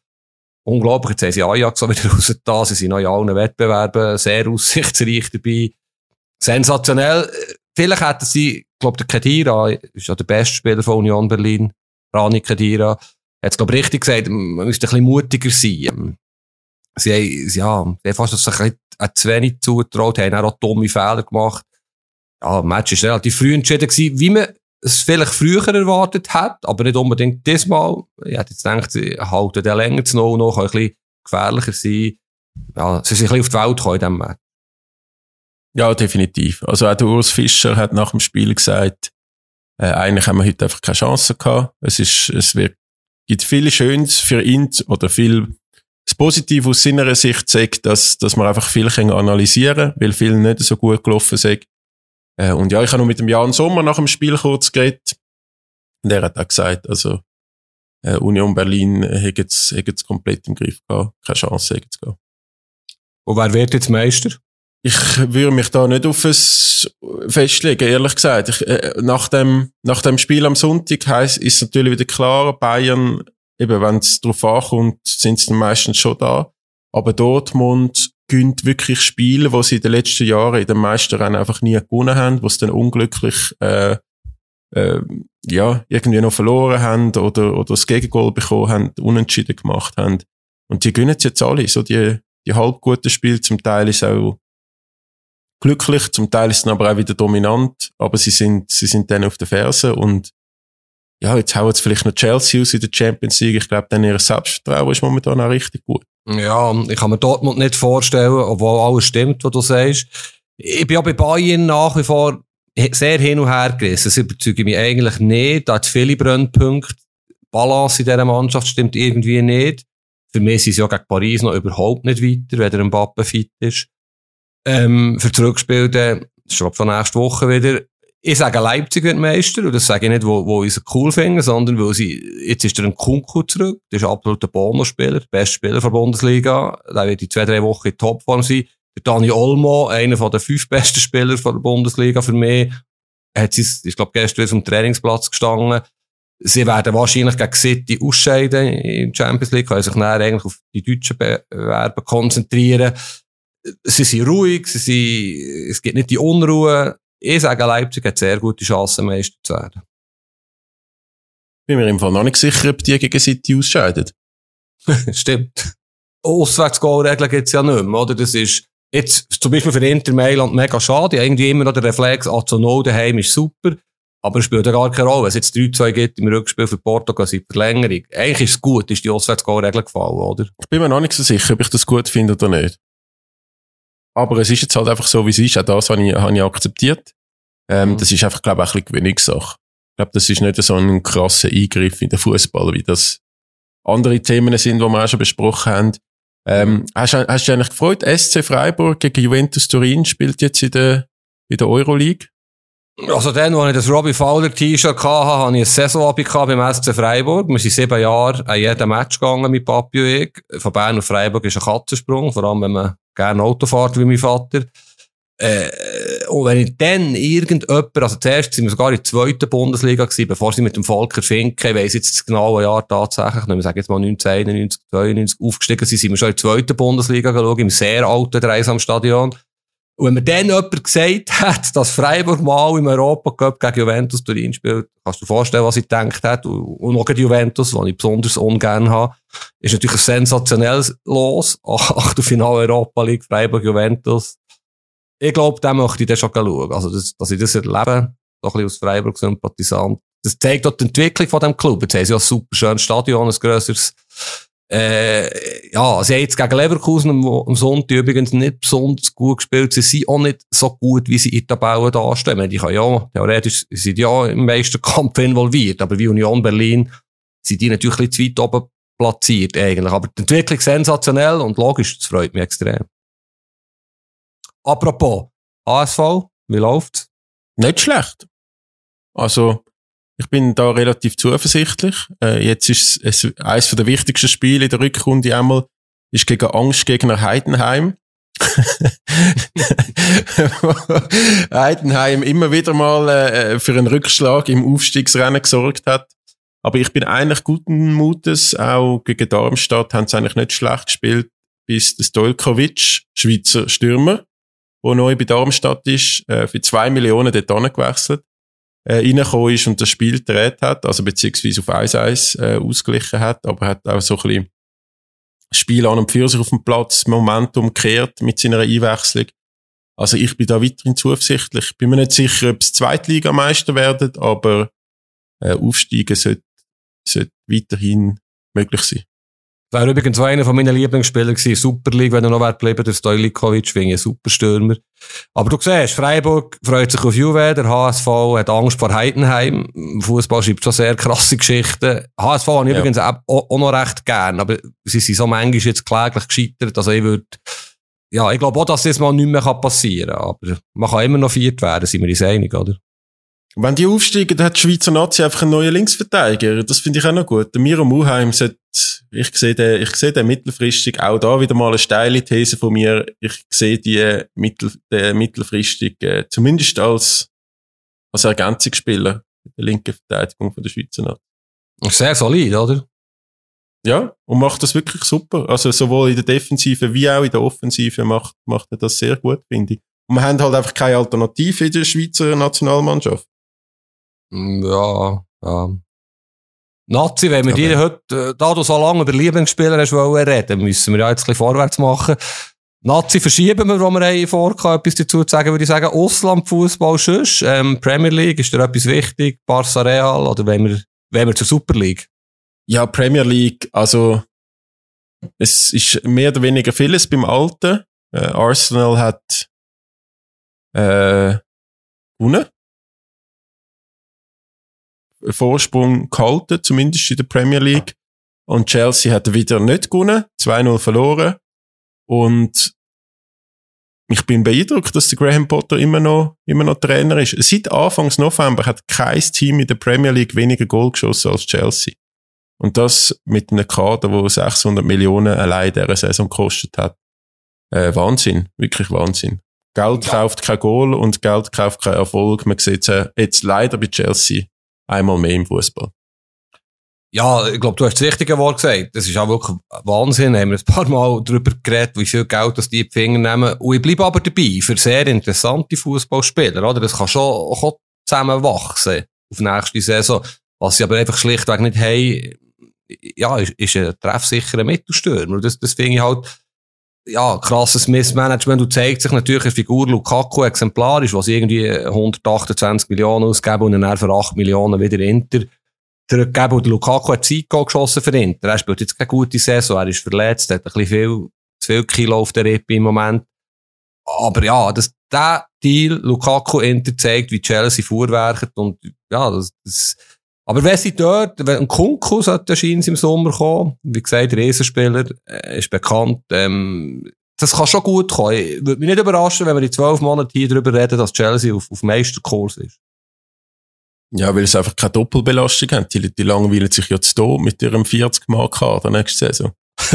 unglaublich, jetzt haben sie Ajax so wieder rausgetan, sie sind noch in allen Wettbewerben sehr aussichtsreich dabei. Sensationell. Vielleicht hätten sie, glaube, der Kedira ist ja der beste Spieler von Union Berlin, Rani Kedira, es, glaube ich, richtig gesagt, man müsste ein bisschen mutiger sein. Sie haben, ja, sie haben fast sich ein bisschen zu wenig zugetraut, haben auch dumme Fehler gemacht. Ja, Match war relativ früh entschieden gewesen, wie man es vielleicht früher erwartet hat, aber nicht unbedingt diesmal. Ich hätte jetzt gedacht, sie halten den länger zu noch, noch, ein bisschen gefährlicher sein. ja, sie sind ein bisschen auf die Welt gekommen in diesem Match. Ja, definitiv. Also auch der Urs Fischer hat nach dem Spiel gesagt, äh, eigentlich haben wir heute einfach keine Chance gehabt. Es ist, es wird, gibt viel Schönes für ihn oder viel das Positive aus seiner Sicht sagt, dass, dass man einfach viel analysieren kann, weil viel nicht so gut gelaufen sind. Äh, und ja, ich habe noch mit dem Jan Sommer nach dem Spiel kurz geredet. Und er hat auch gesagt, also, äh, Union Berlin hat jetzt, hat jetzt komplett im Griff gehabt. Keine Chance, hat jetzt gehen. Und wer wird jetzt Meister? Ich würde mich da nicht auf es festlegen, ehrlich gesagt. Ich, äh, nach, dem, nach dem Spiel am Sonntag heisst, ist natürlich wieder klar, Bayern, eben wenn es darauf ankommt, sind sie meistens schon da. Aber Dortmund gönnt wirklich Spiele, wo sie in den letzten Jahren in den meisten Rennen einfach nie gewonnen haben, wo sie dann unglücklich äh, äh, ja, irgendwie noch verloren haben oder, oder das Gegengol bekommen haben, unentschieden gemacht haben. Und die gönnen jetzt alle, so die, die halb guten Spiele, zum Teil ist auch glücklich, zum Teil ist es aber auch wieder dominant, aber sie sind, sie sind dann auf der Ferse und ja, jetzt hauen sie vielleicht noch Chelsea aus in der Champions League. Ich glaube, dann ihr Selbstvertrauen ist momentan auch richtig gut. Ja, ich kann mir Dortmund nicht vorstellen, obwohl alles stimmt, was du sagst. Ich bin ja bei Bayern nach wie vor sehr hin und her gerissen. Das überzeugt mich eigentlich nicht. Da hat viele Brennpunkte. Balance in dieser Mannschaft stimmt irgendwie nicht. Für mich sind sie ja gegen Paris noch überhaupt nicht weiter, wenn der Mbappe fit ist. Ähm, für Zurückspiel, dann, das ist glaube von nächste Woche wieder. Ich sage Leipzig wird Meister, und das sage ich nicht, wo, wo ich sie cool finde, sondern weil sie, jetzt ist der ein Kunku zurück, das ist absolut ein Bonusspieler, der beste Spieler der Bundesliga, der wird in zwei, drei Wochen in Topform sein. Der Dani Olmo, einer den fünf besten Spieler der Bundesliga für mich, hat sie, ich glaube, gestern wieder vom Trainingsplatz gestanden. Sie werden wahrscheinlich gegen City ausscheiden in der Champions League, können sich dann eigentlich auf die deutschen Bewerber konzentrieren sie sind ruhig, sie sind, es gibt nicht die Unruhe. Ich sage, Leipzig hat sehr gute Chancen, Meister zu werden. Bin mir im Fall noch nicht sicher, ob die gegen City ausscheiden. Stimmt. Auswärtsgoal-Regeln gibt's ja nicht mehr, oder? Das ist, jetzt, zum Beispiel für Inter Mailand mega schade. Irgendwie immer noch der Reflex, ah, zu no daheim ist super. Aber es spielt ja gar keine Rolle. Wenn es jetzt 3-2 gibt im Rückspiel für Portugal seit Verlängerung. Eigentlich ist es gut, ist die Auswärtsgoal-Regel gefallen, oder? Ich bin mir noch nicht so sicher, ob ich das gut finde oder nicht. Aber es ist jetzt halt einfach so, wie es ist. Auch das habe ich, habe ich akzeptiert. Ähm, mhm. Das ist einfach, glaube ich, ein bisschen Gewöhnungssache. Ich glaube, das ist nicht so ein krasser Eingriff in den Fußball, wie das andere Themen sind, die wir auch schon besprochen haben. Ähm, hast, hast du dich eigentlich gefreut? SC Freiburg gegen Juventus Turin spielt jetzt in der, in der Euroleague? Also dann, als ich das Robbie Fowler T-Shirt hatte, hatte ich ein Saisonabend beim SC Freiburg. Wir sind sieben Jahre an jedem Match gegangen mit Papi und ich. Von Bern auf Freiburg ist ein Katzensprung, vor allem wenn man gerne Auto fährt wie mein Vater. Äh, und wenn ich dann irgendjemand, also zuerst sind wir sogar in der zweiten Bundesliga gewesen, bevor sie mit dem Volker Finke, ich weiss jetzt das genaue Jahr tatsächlich, wir sagen jetzt mal 1991, 92 aufgestiegen sind, sind wir schon in der zweiten Bundesliga geschaut, im sehr alten Dreisamstadion. Und wenn mir dann jemand gesagt hat, dass Freiburg mal im Europa Cup gegen Juventus Turin spielt, kannst du dir vorstellen, was ich gedacht habe. Und auch gegen Juventus, was ich besonders ungern habe, ist natürlich ein sensationelles Los. Achtelfinale Europa League, Freiburg Juventus. Ich glaube, da möchte ich dann schon schauen. Also, das, dass ich das erlebe, doch ein bisschen aus Freiburg Sympathisant. Das zeigt auch die Entwicklung von dem Club. Jetzt haben sie ja ein super schönes Stadion, ein grösseres äh, ja, sie haben jetzt gegen Leverkusen am, am Sonntag übrigens nicht besonders gut gespielt. Sie sind auch nicht so gut, wie sie in der Tabelle dastehen. Die können ja, theoretisch sind ja im Meisterkampf involviert, aber wie Union Berlin sind die natürlich ein bisschen zu weit oben platziert eigentlich. Aber die Entwicklung sensationell und logisch, das freut mich extrem. Apropos, ASV, wie läuft's? Nicht schlecht. Also, ich bin da relativ zuversichtlich. Äh, jetzt ist es eines der wichtigsten Spiele in der Rückrunde einmal ist gegen Angstgegner Heidenheim. Heidenheim immer wieder mal äh, für einen Rückschlag im Aufstiegsrennen gesorgt hat. Aber ich bin eigentlich guten Mutes. Auch gegen Darmstadt haben sie eigentlich nicht schlecht gespielt, bis der Stolkovic, Schweizer Stürmer, der neu bei Darmstadt ist, äh, für zwei Millionen dort gewechselt äh, reingekommen ist und das Spiel gedreht hat, also beziehungsweise auf 1-1 äh, ausgeglichen hat, aber hat auch so ein bisschen Spiel an und für sich auf dem Platz, Momentum kehrt mit seiner Einwechslung. Also ich bin da weiterhin zuversichtlich. Bin mir nicht sicher, ob es Zweitligameister werden, aber äh, Aufsteigen sollte, sollte weiterhin möglich sein. Wäre übrigens einer von meinen Lieblingsspieler gewesen, Super League, wenn er noch geblieben, der Stojlikovic, wegen ein super Stürmer. Aber du siehst, Freiburg freut sich auf Juve, der HSV hat Angst vor Heidenheim. Fußball schreibt schon sehr krasse Geschichten. HSV habe ich Ja. übrigens auch, auch noch recht gern, aber sie sind so manchmal jetzt kläglich gescheitert, also ich würde, ja, ich glaube auch, dass das mal nicht mehr passieren kann, aber man kann immer noch viert werden, sind wir uns einig, oder? Wenn die aufsteigen, dann hat die Schweizer Nazi einfach einen neuen Linksverteidiger. Das finde ich auch noch gut. Der Miro Muheim sollte, ich sehe den, ich sehe den mittelfristig, auch da wieder mal eine steile These von mir. Ich sehe die mittel, den mittelfristig, äh, zumindest als, als Ergänzungsspieler in der linken Verteidigung von der Schweizer Nazi. Sehr solid, oder? Ja, und macht das wirklich super. Also sowohl in der Defensive wie auch in der Offensive macht, macht er das sehr gut, finde ich. Und wir haben halt einfach keine Alternative in der Schweizer Nationalmannschaft. Mm, Ja, ja. Nazi, wenn wir Aber- dir heute, äh, da du so lange über Lieblingsspieler hast wollen reden, müssen wir ja jetzt ein bisschen vorwärts machen. Nazi verschieben wir, wo wir haben vorgehabt, etwas dazu zu sagen, würde ich sagen, Auslandfußball sonst, ähm, Premier League, ist dir etwas wichtig, Barca Real, oder wenn wir, wenn wir zur Super League? Ja, Premier League, also es ist mehr oder weniger vieles beim Alten. Äh, Arsenal hat äh, gewonnen. Vorsprung gehalten, zumindest in der Premier League. Und Chelsea hat wieder nicht gewonnen, 2-0 verloren. Und ich bin beeindruckt, dass der Graham Potter immer noch, immer noch Trainer ist. Seit Anfangs November hat kein Team in der Premier League weniger Goal geschossen als Chelsea. Und das mit einem Kader, wo 600 Millionen allein dieser Saison gekostet hat. Äh, Wahnsinn. Wirklich Wahnsinn. Geld Ja. kauft kein Goal und Geld kauft keinen Erfolg. Man sieht es jetzt leider bei Chelsea einmal mehr im Fußball. Ja, ich glaube, du hast das richtige Wort gesagt. Das ist auch wirklich Wahnsinn. Haben wir ein paar Mal darüber geredet, wie viel Geld das die in die Finger nehmen. Und ich bleibe aber dabei, für sehr interessante Fußballspieler, oder? Das kann schon, kann zusammenwachsen auf nächste Saison. Was sie aber einfach schlichtweg nicht haben, ja, ist, ist ein treffsicherer Mittelstürmer. Das, das finde ich halt, ja, krasses Missmanagement und zeigt sich natürlich eine Figur Lukaku exemplarisch, was irgendwie 128 Millionen ausgeben und dann für 8 Millionen wieder Inter zurückgeben. Und Lukaku hat Zeit geschossen für Inter. Er spielt jetzt keine gute Saison, er ist verletzt, hat ein bisschen viel, zu viel Kilo auf der Rippe im Moment. Aber ja, das, der Deal Lukaku Inter zeigt, wie Chelsea vorwerkt und ja, das, das aber wenn sie dort, wenn ein Kunku sollte scheint im Sommer kommen, wie gesagt, Riesenspieler, äh, ist bekannt, ähm, das kann schon gut kommen. Ich würde mich nicht überraschen, wenn wir in zwölf Monaten hier darüber reden, dass Chelsea auf, auf Meisterkurs ist. Ja, weil sie einfach keine Doppelbelastung haben. Die, die langweilen sich jetzt hier mit ihrem 40-Mark-Kader nächste Saison.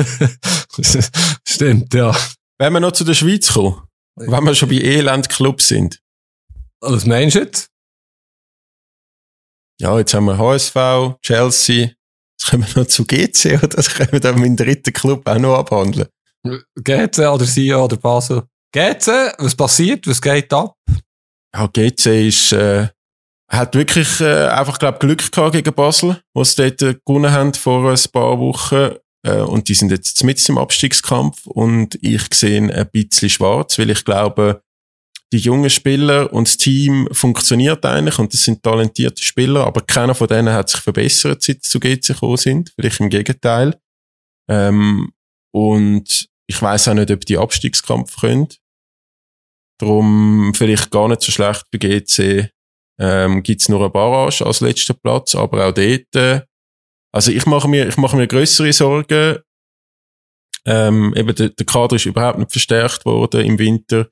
Stimmt, ja. Wenn wir noch zu der Schweiz kommen, wenn wir schon bei Elend-Clubs sind. Was meinst du jetzt? Ja, jetzt haben wir HSV, Chelsea. Jetzt kommen wir noch zu GC oder das können wir dann meinen dritten Club auch noch abhandeln. GC oder Sion oder Basel? GC, was passiert? Was geht ab? Ja, GC ist, äh, hat wirklich äh, einfach, glaub, Glück gehabt gegen Basel, wo sie dort äh, gewonnen haben vor ein paar Wochen. Äh, und die sind jetzt mit im Abstiegskampf und ich sehe ein bisschen schwarz, weil ich glaube, die jungen Spieler und das Team funktioniert eigentlich und das sind talentierte Spieler, aber keiner von denen hat sich verbessert, seit sie zu GC gekommen sind. Vielleicht im Gegenteil. Ähm, und ich weiß auch nicht, ob die Abstiegskampf können. Darum vielleicht gar nicht so schlecht bei GC. Ähm, gibt's nur eine Barrage als letzter Platz, aber auch dort, äh, also ich mache mir, ich mache mir größere Sorgen. Ähm, eben der, der Kader ist überhaupt nicht verstärkt worden im Winter.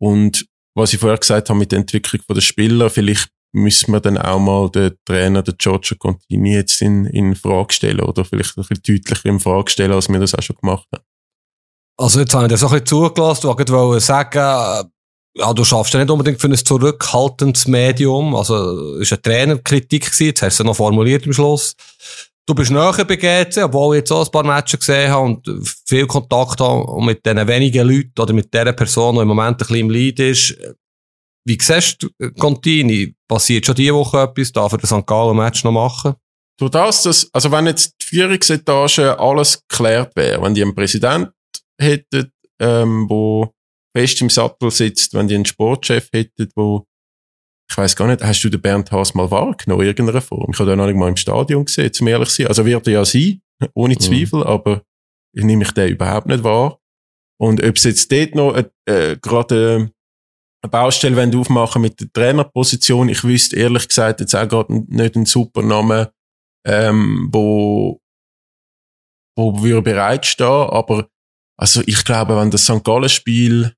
Und was ich vorher gesagt habe mit der Entwicklung der Spieler, vielleicht müssen wir dann auch mal den Trainer, den Giorgio Contini, jetzt in, in Frage stellen oder vielleicht ein bisschen deutlicher in Frage stellen, als wir das auch schon gemacht haben. Also jetzt habe ich das auch ein bisschen zugelassen. Ich wollte sagen, äh, ja, du schaffst ja nicht unbedingt für ein zurückhaltendes Medium. Also, es war eine Trainerkritik gewesen. Jetzt hast du sie noch formuliert am Schluss. Du bist näher GC, obwohl ich jetzt auch ein paar Matches gesehen habe und viel Kontakt habe und mit diesen wenigen Leuten oder mit dieser Person, die im Moment ein bisschen im Lead ist. Wie siehst du, Contini? Passiert schon diese Woche etwas? Darf er das St. Gallen-Match noch machen? Durch das, dass, also wenn jetzt die Führungsetage alles geklärt wäre, wenn die einen Präsident hätten, ähm, wo fest im Sattel sitzt, wenn die einen Sportchef hätten, wo, ich weiß gar nicht, hast du den Bernd Haas mal wahrgenommen, in irgendeiner Form? Ich habe den noch nicht mal im Stadion gesehen, zum ehrlich zu sein. Also wird er ja sein, ohne Mhm. Zweifel, aber nehme ich den überhaupt nicht wahr. Und ob es jetzt dort noch äh, äh gerade eine Baustelle wenn aufmachen mit der Trainerposition, ich wüsste ehrlich gesagt jetzt auch gerade nicht einen super Namen, ähm, wo, wo würde bereitstehen, aber also ich glaube, wenn das St. Gallen-Spiel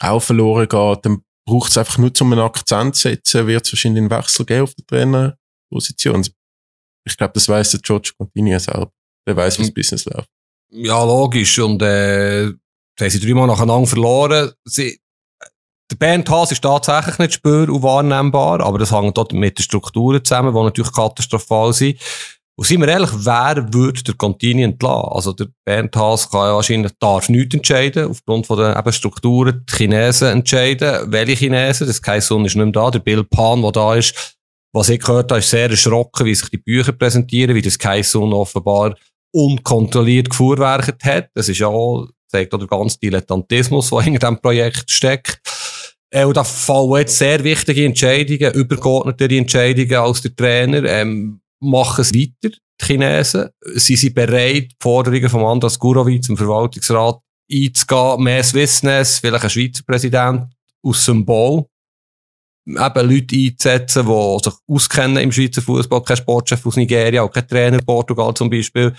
auch verloren geht, dann braucht es einfach nur zum einen Akzent setzen, wird es wahrscheinlich einen Wechsel geben auf der Trainerposition. Ich glaube, das weiß der George Contini selber. Der weiß, wie das hm. Business läuft. Ja, logisch. Und äh, haben sie dreimal nacheinander verloren. Sie, der Bernd Haas ist tatsächlich nicht spür- und wahrnehmbar, aber das hängt dort mit den Strukturen zusammen, die natürlich katastrophal sind. Und sind wir ehrlich, wer würde der Contini entlassen? Also der Bernd Haas kann ja wahrscheinlich, darf nichts entscheiden, aufgrund von den eben Strukturen, die Chinesen entscheiden. Welche Chinesen? Das Kaisun ist nicht mehr da. Der Bill Pan, der da ist, was ich gehört habe, ist sehr erschrocken, wie sich die Bücher präsentieren, wie das Kaisun offenbar unkontrolliert gefuhrwerket hat. Das ist ja auch, zeigt auch der ganze Dilettantismus, der hinter diesem Projekt steckt. Äh, und da fallen jetzt sehr wichtige Entscheidungen, übergeordnete Entscheidungen als der Trainer. Ähm, machen es weiter, die Chinesen. Sie sind bereit, die Forderungen von Andras Gurovi zum Verwaltungsrat einzugehen. Mehr Swissness, vielleicht ein Schweizer Präsident aus Symbol. Eben Leute einzusetzen, die sich auskennen im Schweizer Fußball, kein Sportchef aus Nigeria, auch kein Trainer Portugal zum Beispiel.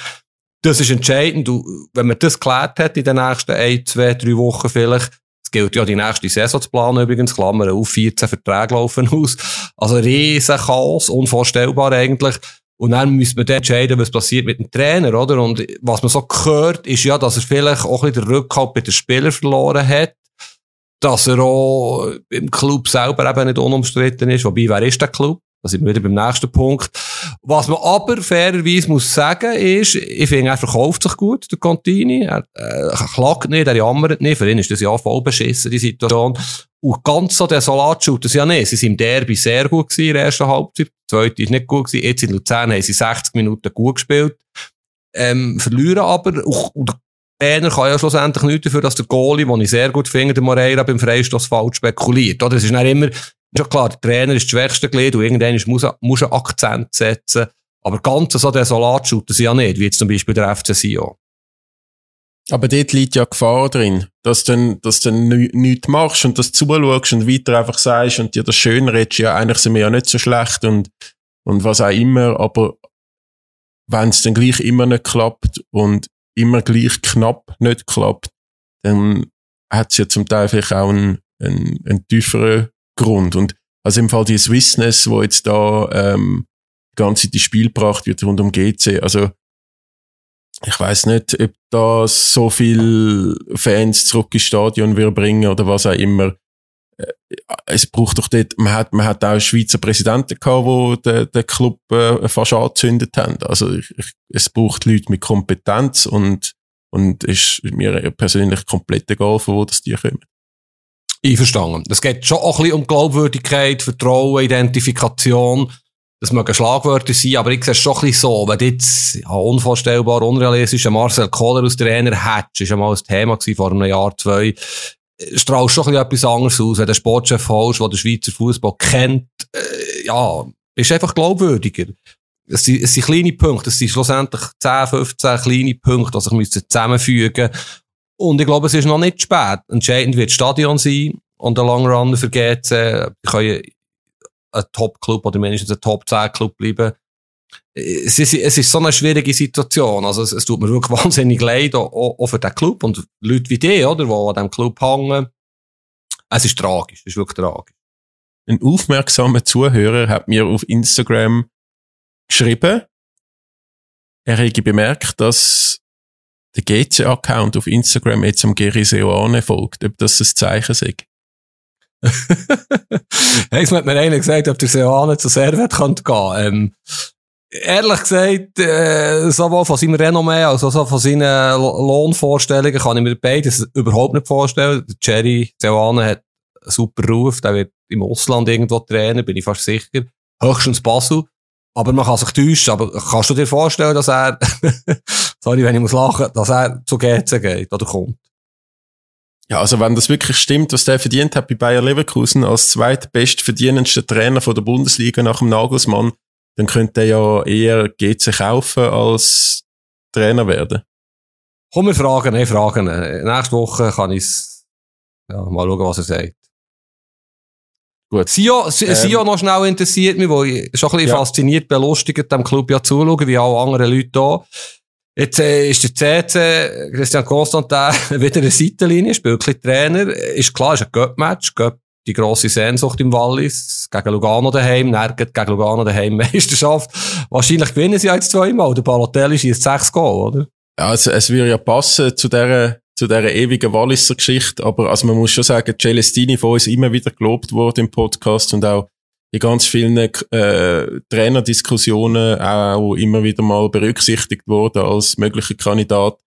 Das ist entscheidend. Und wenn man das geklärt hat in den nächsten ein, zwei, drei Wochen vielleicht, gilt ja die nächste Saison zu planen übrigens, Klammern auf, 14 Verträge laufen aus. Also riesen Chaos, unvorstellbar eigentlich. Und dann müssen wir entscheiden, was passiert mit dem Trainer, oder? Und was man so gehört, ist ja, dass er vielleicht auch ein bisschen den Rückhalt bei den Spielern verloren hat. Dass er auch im Club selber eben nicht unumstritten ist. Wobei, wer ist der Club? Da sind wir wieder beim nächsten Punkt. Was man aber fairerweise muss sagen ist, ich finde, er verkauft sich gut, der Contini. Er äh, klagt nicht, er jammert nicht. Für ihn ist das ja voll beschissen, die Situation. Und ganz so desolat schaut das ja nicht. Sie sind im Derby sehr gut gewesen in der ersten Halbzeit. Die zweite ist nicht gut gewesen. Jetzt in Luzern haben sie 60 Minuten gut gespielt. Ähm, verlieren aber. Und der Trainer kann ja schlussendlich nichts dafür, dass der Goalie, den ich sehr gut finde, der Moreira beim Freistoß falsch spekuliert. Oder? Es ist nicht immer, ist klar, der Trainer ist das schwächste Glied und irgendwann muss muss er Akzent setzen. Aber ganz so desolat schaut sie ja nicht, wie jetzt zum Beispiel der FC Sion. Aber dort liegt ja Gefahr drin, dass du dass du nichts machst und das zuschaust und weiter einfach sagst und dir das schön redest, ja, eigentlich sind wir ja nicht so schlecht und, und was auch immer, aber wenn es dann gleich immer nicht klappt und immer gleich knapp nicht klappt, dann hat es ja zum Teil vielleicht auch einen, einen, einen tieferen Grund. Und also im Fall die Swissness, wo jetzt da ähm, die ganze die Spiel gebracht wird rund um GC, also ich weiß nicht, ob da so viel Fans zurück ins Stadion will bringen oder was auch immer. Äh, es braucht doch dort, man hat, man hat auch Schweizer Präsidenten gehabt, wo den, den Club äh, fast angezündet haben. Also ich, ich, es braucht Leute mit Kompetenz und, und ist mir persönlich komplett egal, von wo das die kommen. Einverstanden. Es geht schon auch ein bisschen um Glaubwürdigkeit, Vertrauen, Identifikation. Das mögen Schlagwörter sein, aber ich sehe es schon ein bisschen so. Wenn jetzt ja, unvorstellbar, unrealistisch Marcel Kohler aus Trainer hättest, ist ja mal ein Thema gewesen, vor einem Jahr, zwei, strahlst schon ein bisschen etwas anderes aus. Wenn du Sportchef holst, der den Schweizer Fußball kennt, äh, ja, bist einfach glaubwürdiger. Es sind, es sind kleine Punkte, es sind schlussendlich 10, 15 kleine Punkte, die sich zusammenfügen müssen. Und ich glaube, es ist noch nicht spät. Entscheidend wird das Stadion sein und der Long Run für GC. Die können ein Top-Club oder mindestens ein Top-10-Club bleiben. Es ist, es ist so eine schwierige Situation. Also es, es tut mir wirklich wahnsinnig leid, auch, auch für den Club und Leute wie die, oder, die an diesem Club hängen. Es ist tragisch, es ist wirklich tragisch. Ein aufmerksamer Zuhörer hat mir auf Instagram geschrieben, er hätte bemerkt, dass der GC-Account auf Instagram jetzt am Geri Seoane folgt, ob das ein Zeichen ist. Jetzt hat mir einer gesagt, ob der Seoane zu Servet könnte gehen. Ähm, ehrlich gesagt, äh, sowohl von seinem Renommee als auch von seinen Lohnvorstellungen kann ich mir beides überhaupt nicht vorstellen. Der Jerry Seoane hat einen super Ruf, der wird im Ausland irgendwo trainen, bin ich fast sicher. Höchstens Basel. Aber man kann sich täuschen. Aber kannst du dir vorstellen, dass er, sorry, wenn ich muss lachen, dass er zu GC geht oder kommt? Ja, also wenn das wirklich stimmt, was der verdient hat bei Bayer Leverkusen als zweitbest verdienendster Trainer von der Bundesliga nach dem Nagelsmann, dann könnte er ja eher GC kaufen als Trainer werden. Komm, wir fragen, nee, fragen. Nächste Woche kann ich ja, mal schauen, was er sagt. Gut. Sio, ähm, Sio noch schnell interessiert mich, wo ich schon ein bisschen ja. fasziniert, belustigt dem Club ja zuschauen, wie alle anderen Leute hier. Jetzt äh, ist der CC, Christian Constantin, wieder eine Seitenlinie, spielt ein Trainer. Ist klar, ist ein Göpp-Match. Göpp, die grosse Sehnsucht im Wallis. Gegen Lugano daheim, nirgend gegen Lugano daheim Meisterschaft. Wahrscheinlich gewinnen sie jetzt zweimal. Der Balotelli schießt sechs Goal, oder? Ja, also, es würde ja passen zu dieser, zu dieser ewigen Walliser Geschichte. Aber, also man muss schon sagen, Celestini von uns immer wieder gelobt worden im Podcast und auch in ganz vielen äh, Trainerdiskussionen auch immer wieder mal berücksichtigt worden als möglicher Kandidat.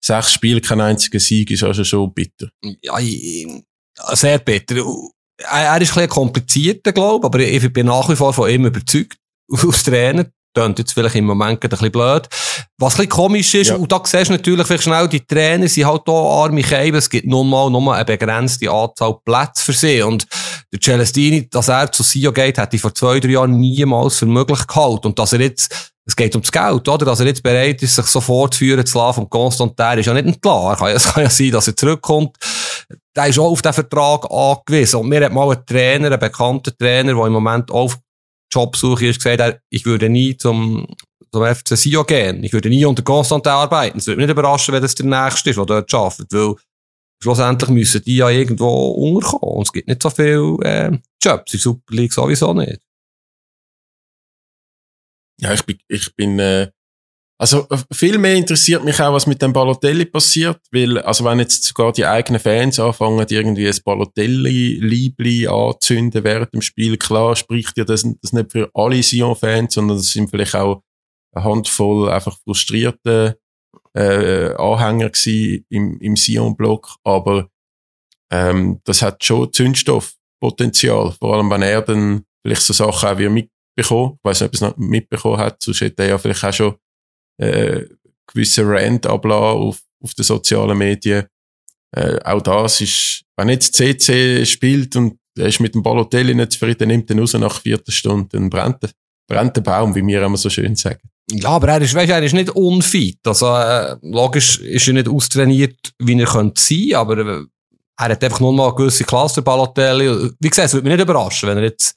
Sechs Spiele, kein einziger Sieg ist also schon bitter. Ja, sehr bitter. Er ist ein bisschen komplizierter, glaube ich, aber ich bin nach wie vor von ihm überzeugt, als Trainer. Klingt jetzt vielleicht im Moment ein bisschen blöd. Was ein bisschen komisch ist, ja. und da siehst du natürlich vielleicht schnell, die Trainer sind halt hier arme Käben, es gibt nun mal nur eine begrenzte Anzahl Plätze für sie. Und der Celestini, dass er zu Sio geht, hätte ich vor zwei, drei Jahren niemals für möglich gehalten. Und dass er jetzt, es geht ums Geld, oder? Dass er jetzt bereit ist, sich so fortzuführen zu lassen vom Constantin, ist ja nicht entlarr. Es kann ja sein, dass er zurückkommt. Der ist auch auf den Vertrag angewiesen. Und mir hat mal ein Trainer, ein bekannter Trainer, der im Moment auf Jobsuche ist, gesagt, ich würde nie zum, zum FC Sio gehen. Ich würde nie unter Constantin arbeiten. Es würde mich nicht überraschen, wenn das der Nächste ist, der dort arbeitet. Weil schlussendlich müssen die ja irgendwo unterkommen. Und es gibt nicht so viele äh, Jobs in Super League sowieso nicht. Ja, ich bin, ich bin äh, also viel mehr interessiert mich auch, was mit dem Balotelli passiert, weil, also wenn jetzt sogar die eigenen Fans anfangen, irgendwie ein Balotelli-Liebli anzünden während dem Spiel, klar spricht ja das, das nicht für alle Sion-Fans, sondern das sind vielleicht auch eine Handvoll einfach frustrierte äh, Anhänger gewesen im, im Sion-Block, aber ähm, das hat schon Zündstoffpotenzial, vor allem wenn er dann vielleicht so Sachen auch wie mitbekommen, ich weiß nicht, ob er es noch mitbekommen hat, sonst hätte er ja vielleicht auch schon äh, gewisse Rant ablassen auf, auf den sozialen Medien. Äh, auch das ist, wenn jetzt CC spielt und er ist mit dem Balotelli nicht zufrieden, nimmt ihn raus nach vierter Stunde, dann brennt, brennt der Baum, wie wir immer so schön sagen. Ja, aber er ist, weißt, er ist nicht unfit. Also, äh, logisch ist er nicht austrainiert, wie er könnte sein, aber äh, er hat einfach nur mal eine gewisse Klasse, der Balotelli. Wie gesagt, es würde mich nicht überraschen, wenn er jetzt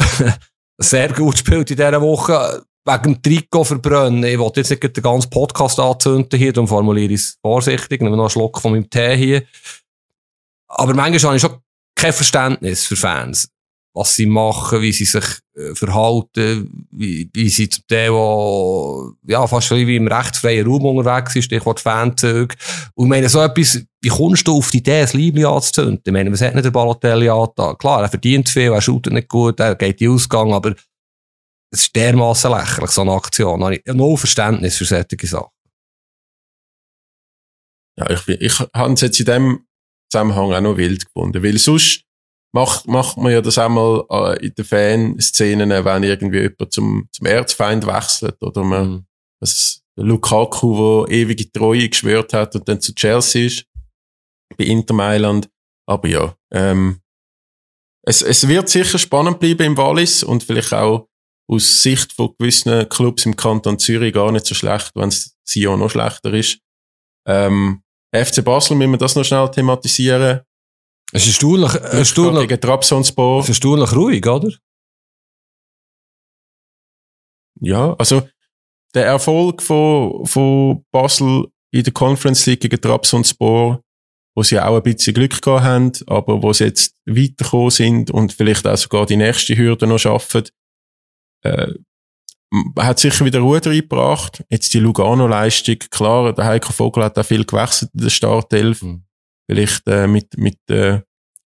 sehr gut spielt in dieser Woche. Wegen dem Trikot verbrennen. Ich wollte jetzt nicht den ganzen Podcast anzünden hier, darum formuliere ich es vorsichtig. Nehmen noch einen Schluck von meinem Tee hier. Aber manchmal habe ich schon kein Verständnis für Fans was sie machen, wie sie sich äh, verhalten, wie, wie sie zum Teil auch, ja, fast wie im rechtsfreien Raum unterwegs sind, Stichwort Fanzüge. Und ich meine, so etwas, wie kommst du auf die Idee, ein Liebling anzuzünden? Ich meine, was hat nicht der Balotelli angetan? Klar, er verdient viel, er shootet nicht gut, er geht die Ausgang, aber es ist dermassen lächerlich, so eine Aktion. Da habe ich null Verständnis für solche Sachen. Ja, ich, ich habe es jetzt in dem Zusammenhang auch noch wild gefunden, weil sonst macht, macht man ja das einmal äh, in den Fanszenen, wenn irgendwie jemand zum, zum Erzfeind wechselt oder man, mhm. das Lukaku, wo ewige Treue geschwört hat und dann zu Chelsea ist, bei Inter Mailand. Aber ja, ähm, es, es wird sicher spannend bleiben im Wallis und vielleicht auch aus Sicht von gewissen Clubs im Kanton Zürich gar nicht so schlecht, wenn es Sion noch schlechter ist. Ähm, FC Basel müssen wir das noch schnell thematisieren. Es ist erstaunlich, erstaunlich, gegen Trabzonspor. Es ist erstaunlich ruhig, oder? Ja, also der Erfolg von, von Basel in der Conference League gegen Trabzonspor, wo sie auch ein bisschen Glück gehabt haben, aber wo sie jetzt weitergekommen sind und vielleicht auch sogar die nächste Hürde noch schaffen, äh, hat sicher wieder Ruhe reingebracht. Jetzt die Lugano-Leistung, klar, der Heiko Vogel hat auch viel gewechselt in der Startelf. Mhm vielleicht äh, mit, mit, äh,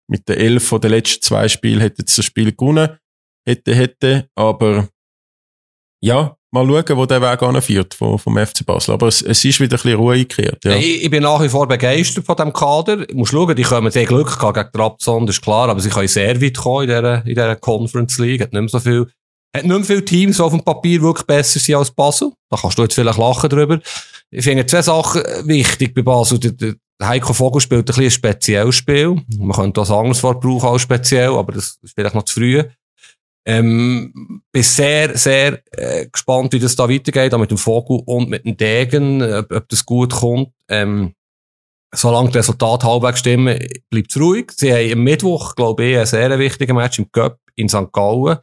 mit der Elf von den letzten zwei Spielen hätte das Spiel gewonnen, hätte, hätte, aber ja, mal schauen, wo der Weg anführt vom, vom FC Basel. Aber es, es ist wieder ein bisschen Ruhe eingekehrt. Ja. Ich, ich bin nach wie vor begeistert von diesem Kader. Ich muss schauen, die kommen sehr Glück gehabt gegen Trabzon, das ist klar, aber sie können sehr weit kommen in dieser, in dieser Conference League. Hat nicht mehr so viel, hat nicht mehr viele Teams, die auf dem Papier wirklich besser sind als Basel. Da kannst du jetzt vielleicht lachen drüber. Ich finde zwei Sachen wichtig bei Basel. Der, Heiko Vogel spielt ein bisschen ein spezielles Spiel. Man könnte das anderes Wort brauchen als speziell, aber das ist vielleicht noch zu früh. Ähm, bin sehr, sehr äh, gespannt, wie das da weitergeht, auch mit dem Vogel und mit dem Degen, ob, ob das gut kommt. Ähm, solange die Resultate halbwegs stimmen, bleibt es ruhig. Sie haben am Mittwoch, glaube ich, ein sehr wichtiges Match im Cup in St. Gallen.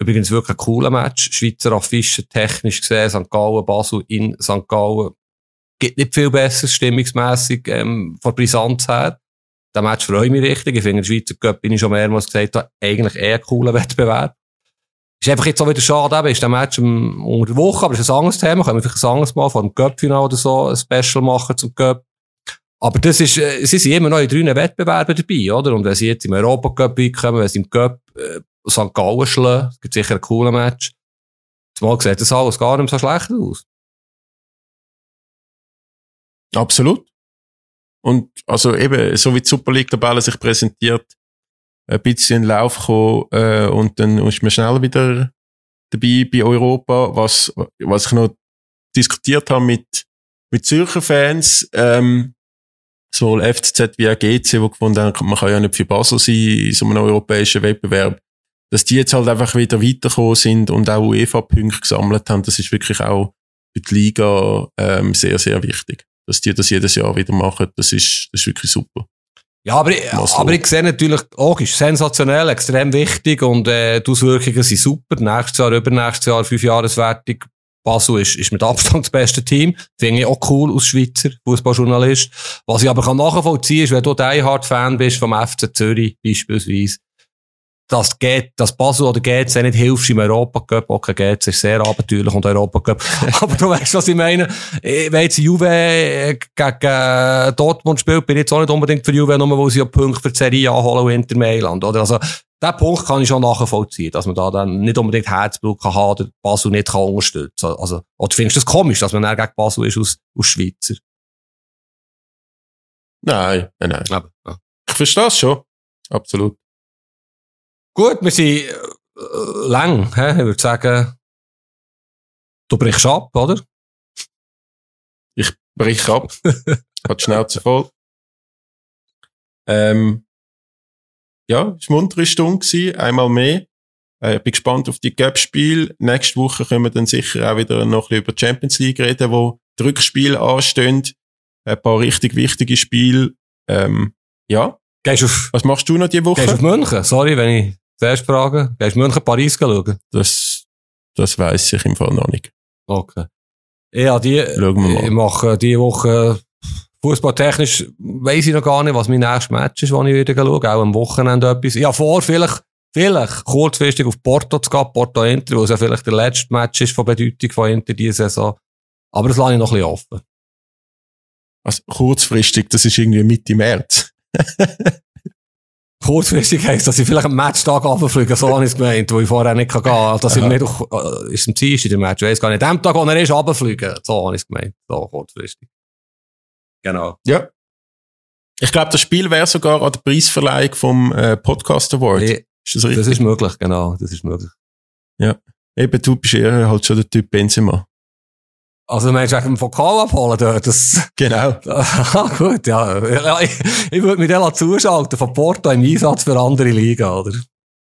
Übrigens wirklich ein cooler Match. Schweizer Affische technisch gesehen, St. Gallen, Basel in St. Gallen. Gibt nicht viel besser, stimmungsmässig, ähm, von Brisanz her. Der Match freue ich mich richtig. Ich finde, der Schweizer Cup, bin ich schon mehrmals gesagt eigentlich eher ein cooler Wettbewerb. Ist einfach jetzt auch wieder schade, eben, ist der Match um, unter der Woche, aber ist ein anderes Thema. Können wir vielleicht ein anderes Mal vor dem Cup-Final oder so ein Special machen zum Cup. Aber das ist, äh, sie sind immer noch in drei Wettbewerben dabei, oder? Und wenn sie jetzt im Europacup reinkommen, wenn sie im Cup äh, St. Gallen schlagen, es gibt sicher ein cooles Match. Zumal sieht das alles gar nicht so schlecht aus. Absolut. Und also eben, so wie die Super League-Tabelle sich präsentiert, ein bisschen in Lauf gekommen äh, und dann ist man schnell wieder dabei bei Europa. Was, was ich noch diskutiert habe mit, mit Zürcher Fans, ähm, sowohl FCZ wie auch GC, die gefunden haben, man kann ja nicht für Basel sein in so einem europäischen Wettbewerb, dass die jetzt halt einfach wieder weitergekommen sind und auch UEFA-Punkte gesammelt haben, das ist wirklich auch für die Liga ähm, sehr, sehr wichtig. Dass die das jedes Jahr wieder machen, das ist, das ist wirklich super. Ja, aber, ich, aber ich sehe natürlich, logisch, sensationell, extrem wichtig und äh, die Auswirkungen sind super. Nächstes Jahr, übernächstes Jahr, fünf Jahreswertung. Basel ist, ist mit Abstand das beste Team. Finde ich auch cool als Schweizer Fußballjournalist. Was ich aber kann nachvollziehen ist, wenn du Die Hard Fan bist vom FC Zürich beispielsweise, dass, geht, dass Basel oder GC nicht hilfst im Europacup. Okay, GC ist sehr abenteuerlich und Europacup. Aber du weißt, was ich meine. Wenn jetzt Juve äh, gegen äh, Dortmund spielt, bin ich jetzt auch nicht unbedingt für Juve, nur weil sie ja Punkte für die Serie anholen und Inter Mailand, oder? Also, den Punkt kann ich schon nachvollziehen, dass man da dann nicht unbedingt Herzblut kann haben oder Basel nicht kann unterstützen. Also, oder findest du das komisch, dass man dann gegen Basel ist aus, aus Schweizer? Nein, nein, nein. Aber, ja. Ich verstehe es schon. Absolut. Gut, wir sind äh, lang. He? Ich würde sagen, du brichst ab, oder? Ich brich ab. Hat Schnauze voll. Ähm, ja, es war eine muntere Stunde, gewesen, einmal mehr. Äh, ich bin gespannt auf die Gap-Spiele. Nächste Woche können wir dann sicher auch wieder noch ein bisschen über die Champions League reden, wo die Rückspiele anstehen. Ein paar richtig wichtige Spiele. Ähm, ja. Gehst auf, Was machst du noch diese Woche? Gehst auf München? Sorry, wenn ich zuerst frage. Gehst du München Paris schauen? Das, das weiss ich im Fall noch nicht. Okay. Ja, die, Schauen wir mal. ich mache diese Woche Fußballtechnisch weiss ich noch gar nicht, was mein nächstes Match ist, das ich wieder schaue. Auch am Wochenende etwas. Ja, vor, vielleicht, vielleicht kurzfristig auf Porto zu gehen, Porto Inter, wo es ja vielleicht der letzte Match ist von Bedeutung von Inter diese Saison. Aber das lasse ich noch ein bisschen offen. Also kurzfristig, das ist irgendwie Mitte März. Kurzfristig heisst, dass ich vielleicht am Matchtag runterfliege, so habe ich es gemeint, wo ich vorher nicht gehen kann. Dass ich nicht, äh, ist im Dienstag der Match, ich weiss gar nicht. An dem Tag, wo er ist, runterfliegen. So habe ich es gemeint. So kurzfristig. Genau. Ja. Ich glaube, das Spiel wäre sogar an der Preisverleihung vom äh, Podcast Award. Nee, Ist das richtig? das ist möglich, genau. Das ist möglich. Eben, du bist eher halt schon der Typ Benzema. Also, du meinst, wegen dem Vokal abholen dort, das, Genau. ah, gut, ja. ja ich, ich würde mich dann zuschalten von Porto im Einsatz für andere Liga, oder?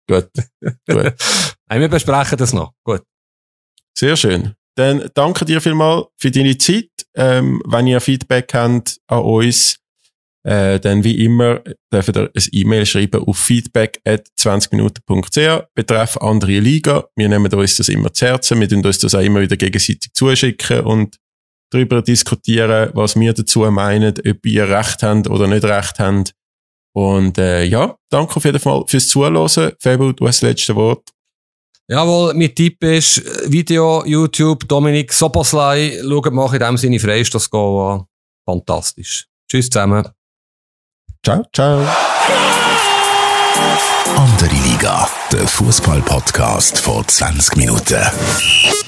Gut. Gut. Nein, wir besprechen das noch. Gut. Sehr schön. Dann danke dir vielmal für deine Zeit. Ähm, wenn ihr Feedback habt an uns, äh, dann wie immer dürft ihr ein E-Mail schreiben auf feedback at 20minuten.ch betreff andere Liga. Wir nehmen uns das immer zu Herzen. Wir tun uns das auch immer wieder gegenseitig zuschicken und darüber diskutieren, was wir dazu meinen, ob ihr recht habt oder nicht recht habt. Und äh, ja, danke auf jeden Fall fürs Zuhören. Fabio, du hast das letzte Wort. Jawohl, mein Tipp ist Video, YouTube, Dominik Soboslai. Schaut mal in dem Sinne Freistoß an. Fantastisch. Tschüss zusammen. Ciao, ciao. Andere Liga, der Fußball-Podcast vor 20 Minuten.